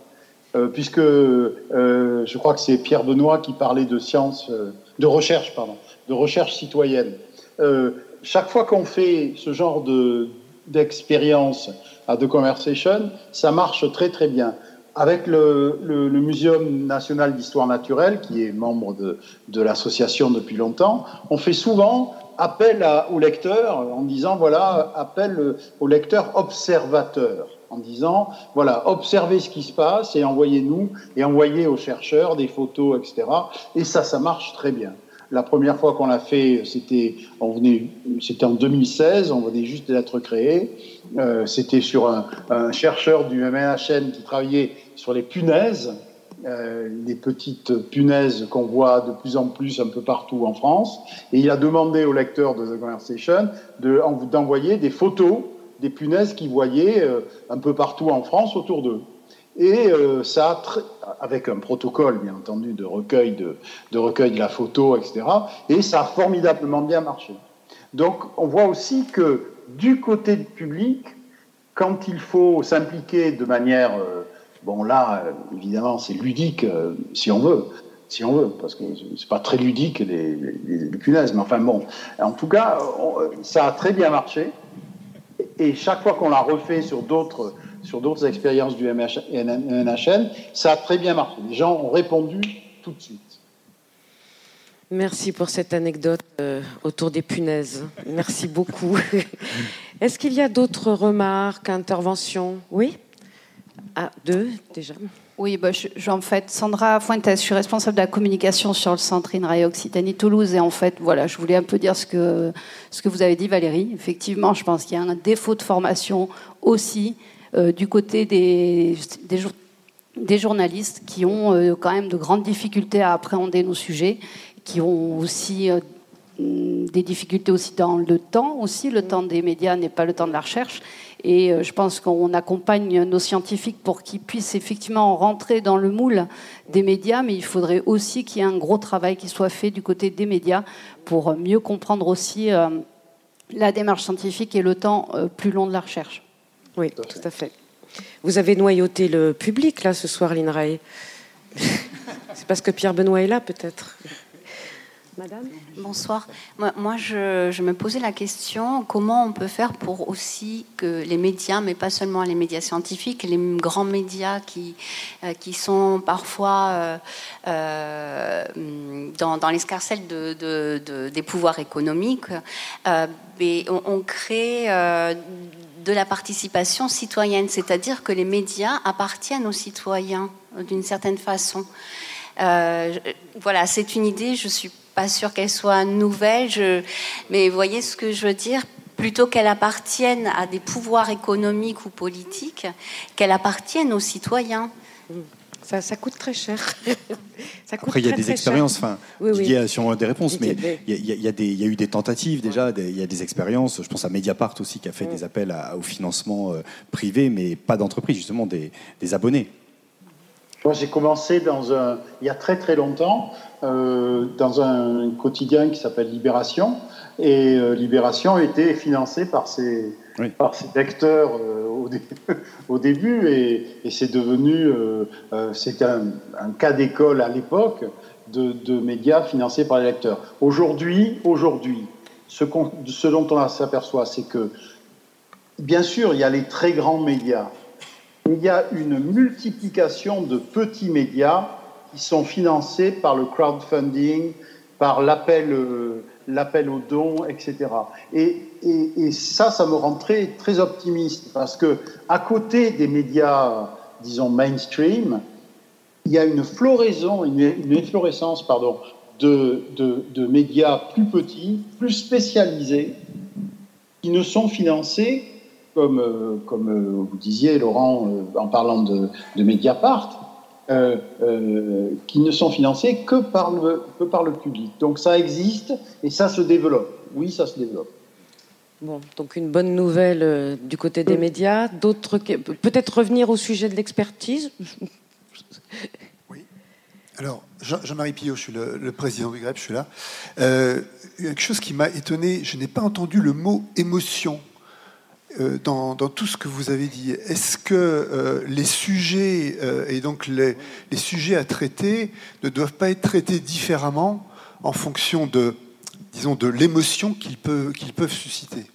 puisque je crois que c'est Pierre Benoît qui parlait de science, de recherche, pardon, de recherche citoyenne. chaque fois qu'on fait ce genre d'expérience, à The Conversation, ça marche très très bien. Avec le, le, Muséum national d'histoire naturelle, qui est membre de, de l'association depuis longtemps, on fait souvent appel à, aux lecteurs en disant, voilà, appel aux lecteurs observateurs en disant, voilà, observez ce qui se passe et envoyez-nous, et envoyez aux chercheurs des photos, etc. Et ça, ça marche très bien. La première fois qu'on l'a fait, c'était en 2016, on venait juste d'être créé. Euh, c'était sur un, chercheur du MNHN qui travaillait sur les punaises, euh, les petites punaises qu'on voit de plus en plus un peu partout en France. Et il a demandé au lecteur de The Conversation d'envoyer des photos des punaises qu'il voyait euh, un peu partout en France autour d'eux. Et euh, ça, avec un protocole, bien entendu, de recueil de, recueil de la photo, etc. Et ça a formidablement bien marché. Donc, on voit aussi que du côté du public, quand il faut s'impliquer de manière, euh, bon là, euh, évidemment, c'est ludique si on veut, si on veut, parce que c'est pas très ludique les, punaises, mais enfin bon, en tout cas, ça a très bien marché. Et chaque fois qu'on l'a refait sur d'autres sur d'autres expériences du MNHN, ça a très bien marché. Les gens ont répondu tout de suite. Merci pour cette anecdote euh, autour des punaises. Merci beaucoup. Est-ce qu'il y a d'autres remarques, interventions? Oui? Ah, deux déjà. Oui, bah, je, en fait, Sandra Fuentes, je suis responsable de la communication sur le centre INRAE Occitanie-Toulouse. Et en fait, voilà, je voulais un peu dire ce que, ce que vous avez dit, Valérie. Effectivement, je pense qu'il y a un défaut de formation aussi euh, du côté des, des, journalistes qui ont euh, quand même de grandes difficultés à appréhender nos sujets, qui ont aussi euh, des difficultés aussi dans le temps aussi. Le temps des médias n'est pas le temps de la recherche. Et je pense qu'on accompagne nos scientifiques pour qu'ils puissent effectivement rentrer dans le moule des médias, mais il faudrait aussi qu'il y ait un gros travail qui soit fait du côté des médias pour mieux comprendre aussi la démarche scientifique et le temps plus long de la recherche. Oui, tout à fait. Vous avez noyauté le public, là, ce soir, l'INRAE. C'est parce que Pierre Benoît est là, peut-être. Madame Bonsoir. Moi, je, me posais la question comment on peut faire pour aussi que les médias, mais pas seulement les médias scientifiques, les grands médias qui, euh, sont parfois euh, euh, dans, l'escarcelle de, des pouvoirs économiques, on, crée de la participation citoyenne, c'est-à-dire que les médias appartiennent aux citoyens d'une certaine façon. Voilà, c'est une idée, je suis pas sûre qu'elle soit nouvelle, je... mais voyez ce que je veux dire plutôt qu'elle appartienne à des pouvoirs économiques ou politiques, qu'elle appartienne aux citoyens. Ça, coûte très cher. Après, il y a des expériences, enfin, oui, oui. a sûrement des réponses, mais il y, a, il, y a des, il y, a, eu des tentatives déjà, il y a des expériences. Je pense à Mediapart aussi qui a fait des appels au financement euh, privé, mais pas d'entreprise, justement des, des abonnés. Moi, j'ai commencé dans un, il y a très très longtemps euh, dans un quotidien qui s'appelle Libération. Et euh, Libération était financé par ses, par ses lecteurs euh, au, au, début. Et, et c'est devenu, c'est un, un, cas d'école à l'époque de, de, médias financés par les lecteurs. Aujourd'hui, aujourd'hui, ce, ce dont on s'aperçoit, c'est que, bien sûr, il y a les très grands médias il y a une multiplication de petits médias qui sont financés par le crowdfunding, par l'appel, euh, l'appel aux dons, etc. Et, ça, ça me rend très, très optimiste parce que à côté des médias, disons mainstream, il y a une floraison, une, une efflorescence, pardon, de, de, de, médias plus petits, plus spécialisés, qui ne sont financés comme, euh, comme euh, vous disiez, Laurent, en parlant de, Mediapart, qui ne sont financés que par, le, que par le public. Donc ça existe et ça se développe. Oui, ça se développe. Bon, donc une bonne nouvelle du côté des médias. D'autres, peut-être revenir au sujet de l'expertise? Oui. Alors, Jean-Marie Pillot, je suis le, président du GREP, je suis là. quelque chose qui m'a étonné, je n'ai pas entendu le mot émotion euh, dans, tout ce que vous avez dit. Est-ce que euh, les sujets euh, et donc les, sujets à traiter ne doivent pas être traités différemment en fonction de, disons, de l'émotion qu'ils peuvent, qu'ils peuvent susciter?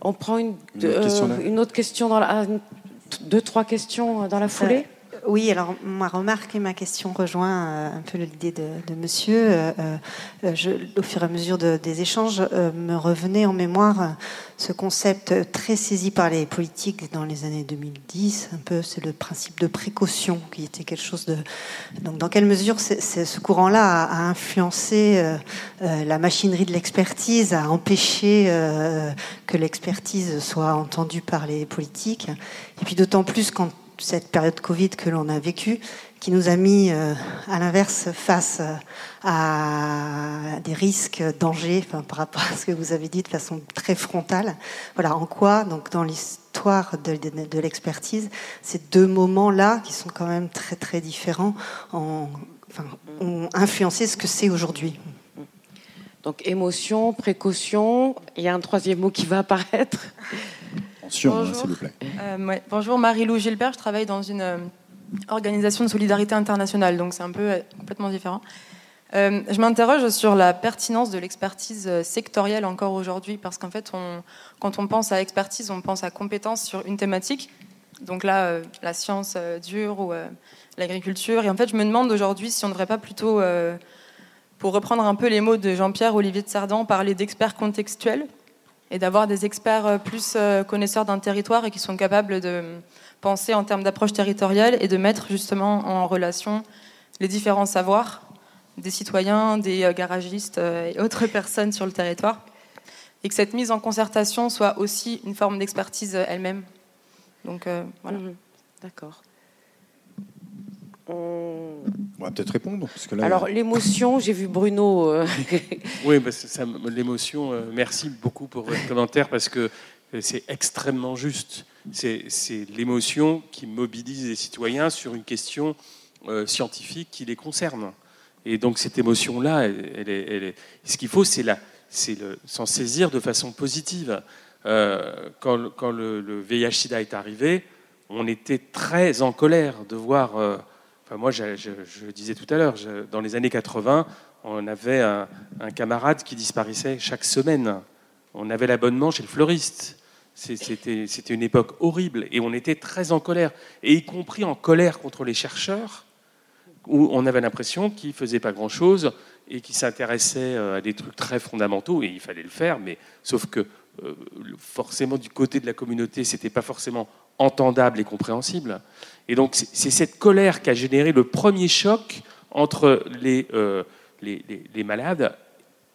On prend une, une, autre question dans la, deux, trois questions dans la foulée? Oui, alors ma remarque et ma question rejoint euh, un peu l'idée de, monsieur. Euh, euh, au fur et à mesure des échanges, me revenait en mémoire ce concept très saisi par les politiques dans les années 2010. Un peu, c'est le principe de précaution qui était quelque chose de. Donc, dans quelle mesure ce courant-là a, influencé la machinerie de l'expertise, a empêché que l'expertise soit entendue par les politiques? Et puis d'autant plus quand cette période Covid que l'on a vécue, qui nous a mis euh, à l'inverse face euh, à des risques, dangers, par rapport à ce que vous avez dit de façon très frontale. Voilà, en quoi, donc dans l'histoire de, l'expertise, ces deux moments-là, qui sont quand même très très différents, ont influencé ce que c'est aujourd'hui. Donc émotion, précaution, il y a un troisième mot qui va apparaître. Bonjour. s'il vous plaît. Euh, bonjour, Marie-Lou Gilbert. Je travaille dans une euh, organisation de solidarité internationale, donc c'est un peu euh, complètement différent. je m'interroge sur la pertinence de l'expertise sectorielle encore aujourd'hui, parce qu'en fait, on, quand on pense à expertise, on pense à compétence sur une thématique. Donc là, la science dure ou l'agriculture. Et en fait, je me demande aujourd'hui si on ne devrait pas plutôt, pour reprendre un peu les mots de Jean-Pierre Olivier de Cerdan, parler d'experts contextuels et d'avoir des experts euh, plus euh, connaisseurs d'un territoire et qui sont capables de penser en termes d'approche territoriale et de mettre justement en relation les différents savoirs des citoyens, des euh, garagistes et autres personnes sur le territoire. Et que cette mise en concertation soit aussi une forme d'expertise elle-même. Donc voilà. Mhm. D'accord. On... va peut-être répondre. Parce que là, Alors, l'émotion, j'ai vu Bruno. Euh, oui, bah, l'émotion, euh, merci beaucoup pour votre commentaire parce que c'est extrêmement juste. C'est l'émotion qui mobilise les citoyens sur une question euh, scientifique qui les concerne. Et donc, cette émotion-là, elle, est, ce qu'il faut, c'est s'en saisir de façon positive. quand, quand le, le VIH-Sida est arrivé, on était très en colère de voir moi, je, le disais tout à l'heure, dans les années 80, on avait un, camarade qui disparaissait chaque semaine. On avait l'abonnement chez le fleuriste. C'était une époque horrible et on était très en colère, et y compris en colère contre les chercheurs, où on avait l'impression qu'ils ne faisaient pas grand-chose et qu'ils s'intéressaient euh, à des trucs très fondamentaux, et il fallait le faire, mais sauf que euh, forcément du côté de la communauté, ce n'était pas forcément entendable et compréhensible. Et donc c'est cette colère qui a généré le premier choc entre euh, les, les, malades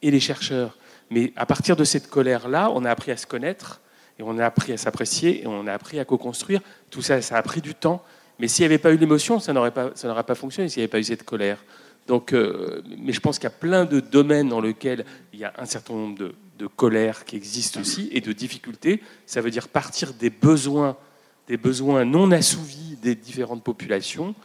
et les chercheurs. Mais à partir de cette colère-là, on a appris à se connaître, et on a appris à s'apprécier, et on a appris à co-construire. Tout ça, ça a pris du temps. Mais s'il n'y avait pas eu l'émotion, ça n'aurait pas, pas fonctionné, s'il n'y avait pas eu cette colère. Donc, euh, mais je pense qu'il y a plein de domaines dans lesquels il y a un certain nombre de, de colères qui existent aussi, et de difficultés. Ça veut dire partir des besoins des besoins non assouvis des différentes populations,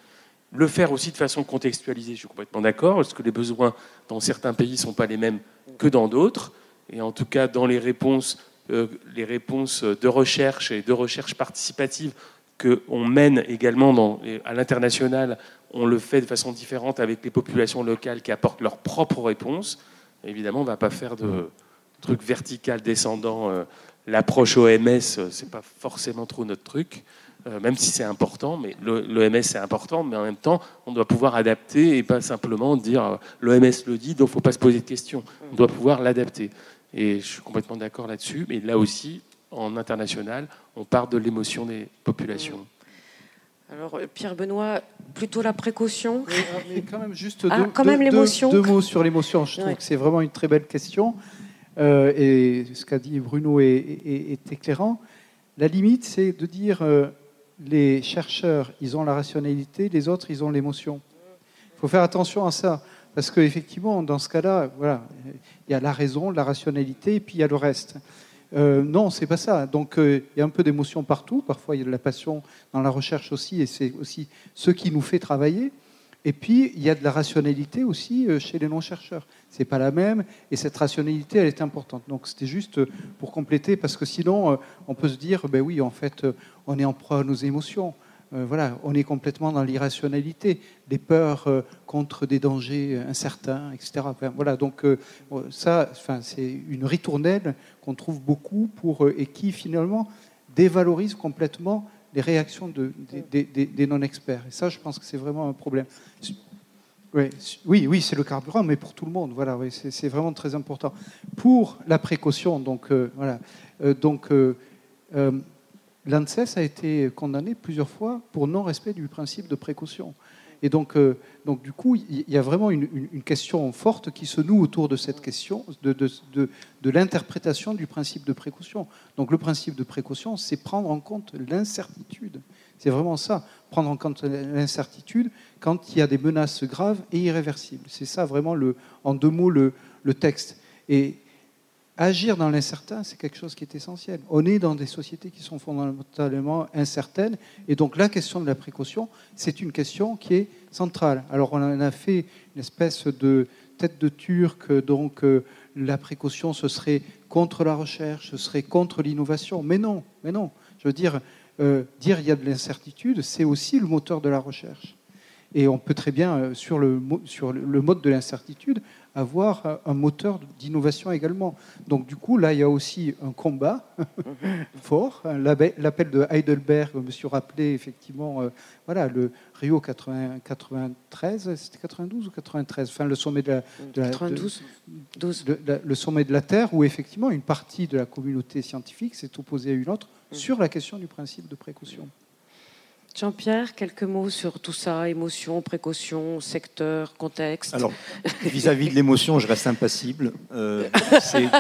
le faire aussi de façon contextualisée, je suis complètement d'accord, parce que les besoins dans certains pays ne sont pas les mêmes que dans d'autres, et en tout cas dans les réponses, euh, les réponses de recherche et de recherche participative qu'on mène également à l'international, on le fait de façon différente avec les populations locales qui apportent leurs propres réponses. Évidemment, on ne va pas faire de truc vertical descendant. Euh, l'approche OMS, c'est pas forcément trop notre truc. Euh, même si c'est important, mais l'OMS c'est important, mais en même temps, on doit pouvoir adapter et pas simplement dire euh, l'OMS le dit, donc il ne faut pas se poser de questions. On doit pouvoir l'adapter. Et je suis complètement d'accord là-dessus, mais là aussi, en international, on part de l'émotion des populations. Alors, euh, Pierre Benoît, plutôt la précaution. mais quand même, juste ah. Deux, mots sur l'émotion. Je trouve que c'est vraiment une très belle question. Et ce qu'a dit Bruno est, éclairant. La limite, c'est de dire les chercheurs, ils ont la rationalité, les autres, ils ont l'émotion. Il faut faire attention à ça, parce qu'effectivement, dans ce cas-là, voilà, il y a la raison, la rationalité, et puis il y a le reste. Euh, non, c'est pas ça. Donc, euh, il y a un peu d'émotion partout. Parfois, il y a de la passion dans la recherche aussi, et c'est aussi ce qui nous fait travailler. Et puis, il y a de la rationalité aussi euh, chez les non-chercheurs. Ce n'est pas la même, et cette rationalité, elle est importante. Donc, c'était juste pour compléter, parce que sinon, euh, on peut se dire, ben oui, en fait, euh, on est en proie à nos émotions. Voilà, on est complètement dans l'irrationalité, des peurs contre des dangers incertains, etc. voilà, donc ça, enfin, c'est une ritournelle qu'on trouve beaucoup pour et qui finalement dévalorise complètement les réactions de, des, non-experts. Et ça, je pense que c'est vraiment un problème. Oui, oui, c'est le carburant, mais pour tout le monde. Voilà, c'est vraiment très important. Pour la précaution, donc euh, voilà, euh, donc euh, l'ANSES a été condamné plusieurs fois pour non-respect du principe de précaution. Et donc, euh, donc du coup, il y a vraiment une, question forte qui se noue autour de cette question de, de, de, l'interprétation du principe de précaution. Donc le principe de précaution, c'est prendre en compte l'incertitude. C'est vraiment ça, prendre en compte l'incertitude quand il y a des menaces graves et irréversibles. C'est ça vraiment, le, en deux mots, le, le texte. Et agir dans l'incertain, c'est quelque chose qui est essentiel. On est dans des sociétés qui sont fondamentalement incertaines, et donc la question de la précaution, c'est une question qui est centrale. Alors on en a fait une espèce de tête de turc, donc euh, la précaution, ce serait contre la recherche, ce serait contre l'innovation. Mais non, mais non. Je veux dire, euh, dire il y a de l'incertitude, c'est aussi le moteur de la recherche. Et on peut très bien, euh, sur le, sur le mode de l'incertitude, avoir un moteur d'innovation également. Donc du coup, là, il y a aussi un combat fort. L'appel de Heidelberg, monsieur rappelait effectivement, euh, voilà, le Rio 80, 93, c'était 92 ou 93, enfin le sommet de la, 92, le sommet de la Terre, où effectivement une partie de la communauté scientifique s'est opposée à une autre mm. sur la question du principe de précaution. Jean-Pierre, quelques mots sur tout ça, émotion, précaution, secteur, contexte. Alors, vis-à-vis de l'émotion, je reste impassible. Euh,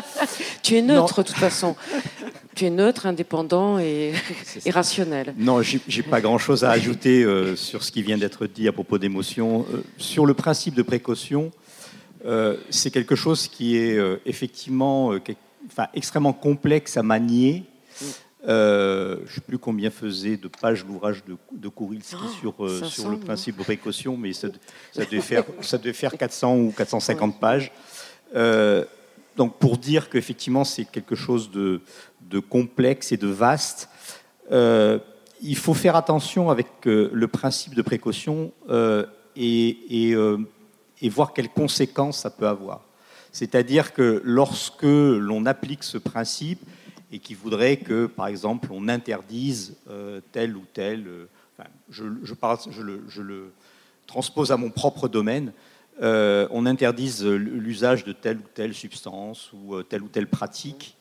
tu es neutre, de toute façon. Tu es neutre, indépendant et, rationnel. Non, j'ai pas grand-chose à ajouter euh, sur ce qui vient d'être dit à propos d'émotion. Euh, sur le principe de précaution, c'est quelque chose qui est effectivement enfin, extrêmement complexe à manier. Euh, je ne sais plus combien faisait de pages l'ouvrage de, de Kourilski oh, sur, euh, sur le principe de précaution, mais ça, devait, faire, ça devait faire 400 ou 450 pages. Euh, donc pour dire qu'effectivement c'est quelque chose de, de, complexe et de vaste, il faut faire attention avec le principe de précaution et, et, et voir quelles conséquences ça peut avoir. C'est-à-dire que lorsque l'on applique ce principe, et qui voudrait que, par exemple, on interdise euh, tel ou tel. Euh, je, le, transpose à mon propre domaine. Euh, on interdise l'usage de telle ou telle substance ou telle ou telle pratique.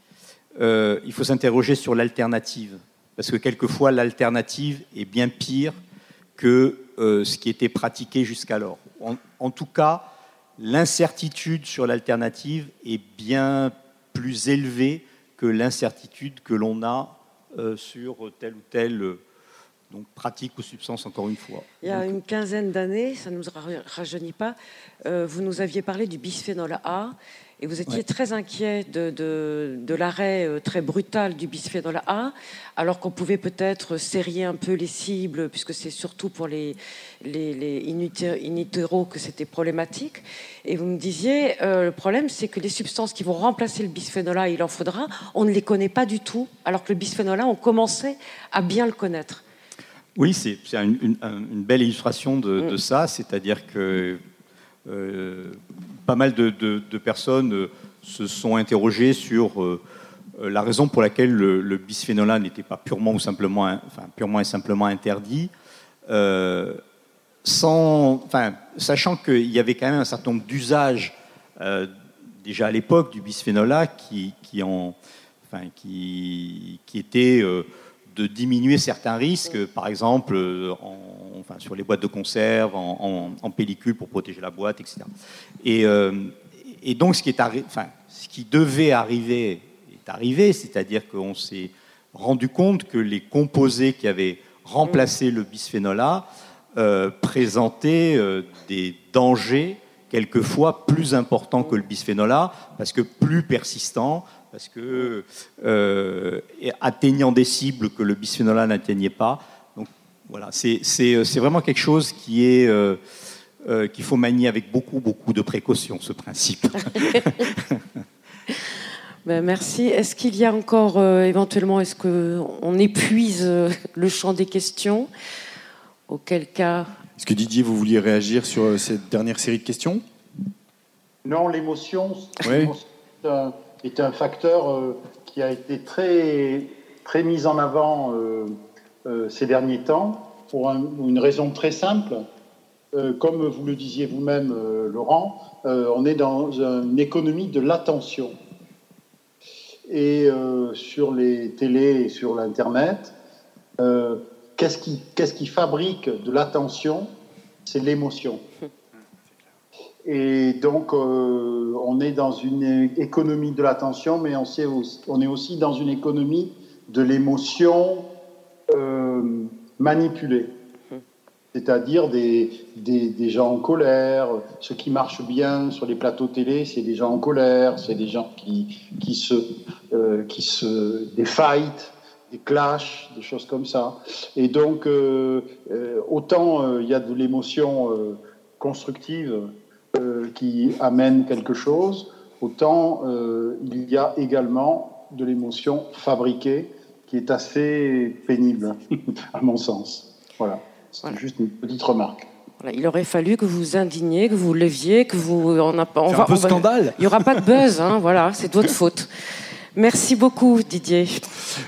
il faut s'interroger sur l'alternative, parce que quelquefois l'alternative est bien pire que ce qui était pratiqué jusqu'alors. en tout cas, l'incertitude sur l'alternative est bien plus élevée l'incertitude que l'on a euh, sur tel ou tel euh, Donc pratique ou substance, encore une fois. Il y a une quinzaine d'années, ça ne nous rajeunit pas, euh, vous nous aviez parlé du bisphénol A et vous étiez très inquiet de, de, l'arrêt euh, très brutal du bisphénol A, alors qu'on pouvait peut-être serrer un peu les cibles, puisque c'est surtout pour les, les, les que c'était problématique. Et vous me disiez, euh, le problème, c'est que les substances qui vont remplacer le bisphénol A, il en faudra, on ne les connaît pas du tout, alors que le bisphénol A, on commençait à bien le connaître. Oui, c'est une, belle illustration de, mm. ça, c'est-à-dire que euh, pas mal de, personnes euh, se sont interrogées sur euh, la raison pour laquelle le, bisphénol A n'était pas purement ou simplement, enfin, purement et simplement interdit, sans, enfin, sachant qu'il y avait quand même un certain nombre d'usages déjà à l'époque du bisphénol A qui, qui, en, enfin, qui, qui étaient de diminuer certains risques, par exemple en, enfin, sur les boîtes de conserve, en, pellicule pour protéger la boîte, etc. Euh, et, donc ce qui, devait arriver est arrivé, c'est-à-dire qu'on s'est rendu compte que les composés qui avaient remplacé le bisphénol A euh, présentaient euh, des dangers quelquefois plus importants que le bisphénol A, parce que plus persistants, parce que atteignant des cibles que le bisphénol A n'atteignait pas. Voilà, c'est vraiment quelque chose qui est euh, euh, qu'il faut manier avec beaucoup beaucoup de précaution, ce principe. Ben, merci. Est-ce qu'il y a encore éventuellement, est-ce qu'on épuise le champ des questions? Auquel cas Est-ce que Didier, vous vouliez réagir sur cette dernière série de questions? Non, l'émotion. Oui est un facteur euh, qui a été très, très mis en avant euh, euh, ces derniers temps pour une raison très simple. comme vous le disiez vous-même, Laurent, on est dans une économie de l'attention. Et sur les télés et sur l'Internet, qu'est-ce qui, fabrique de l'attention? C'est l'émotion. Et donc, euh, on est dans une économie de l'attention, mais on, sait on, est aussi dans une économie de l'émotion euh, manipulée. C'est-à-dire des, des, gens en colère. Ce qui marche bien sur les plateaux télé, c'est des gens en colère, c'est des gens qui, qui, se, euh, qui se. des fights, des clashs, des choses comme ça. Et donc, euh, autant il y a de l'émotion constructive qui amène quelque chose, autant il y a également de l'émotion fabriquée qui est assez pénible, à mon sens. Voilà, c'est juste une petite remarque. il aurait fallu que vous indigniez, que vous leviez, que vous. On a, on va, un peu scandale. il n'y aura pas de buzz, hein, voilà, c'est de votre faute. Merci beaucoup Didier.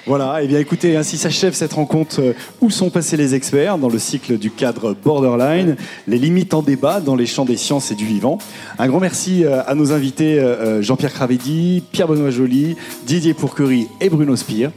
Voilà, et eh bien écoutez, ainsi s'achève cette rencontre euh, Où sont passés les experts dans le cycle du cadre Borderline, les limites en débat dans les champs des sciences et du vivant. Un grand merci euh, à nos invités euh, Jean-Pierre Cravedi, Pierre-Benoît Joly, Didier Pourquerie et Bruno Spire.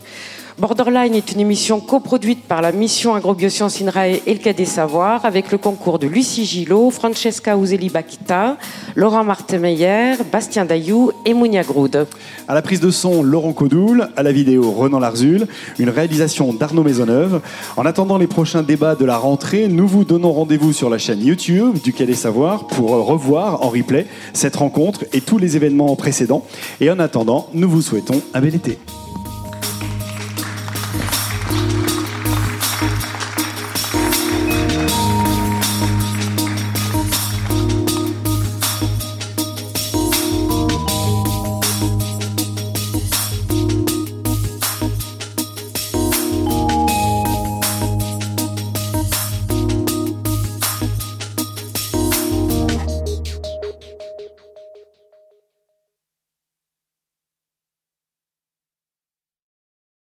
Borderline est une émission coproduite par la mission Agrobiosciences INRAE et le Quai des Savoirs avec le concours de Lucie Gillot, Francesca Uzeli Bakita, Laurent Martemeyer, Bastien Dayou et Mounia Groud. À la prise de son, Laurent Codoul, à la vidéo, Renan Larzul, une réalisation d'Arnaud Maisonneuve. En attendant les prochains débats de la rentrée, nous vous donnons rendez-vous sur la chaîne YouTube du Quai des Savoirs pour revoir en replay cette rencontre et tous les événements précédents. Et en attendant, nous vous souhaitons un bel été.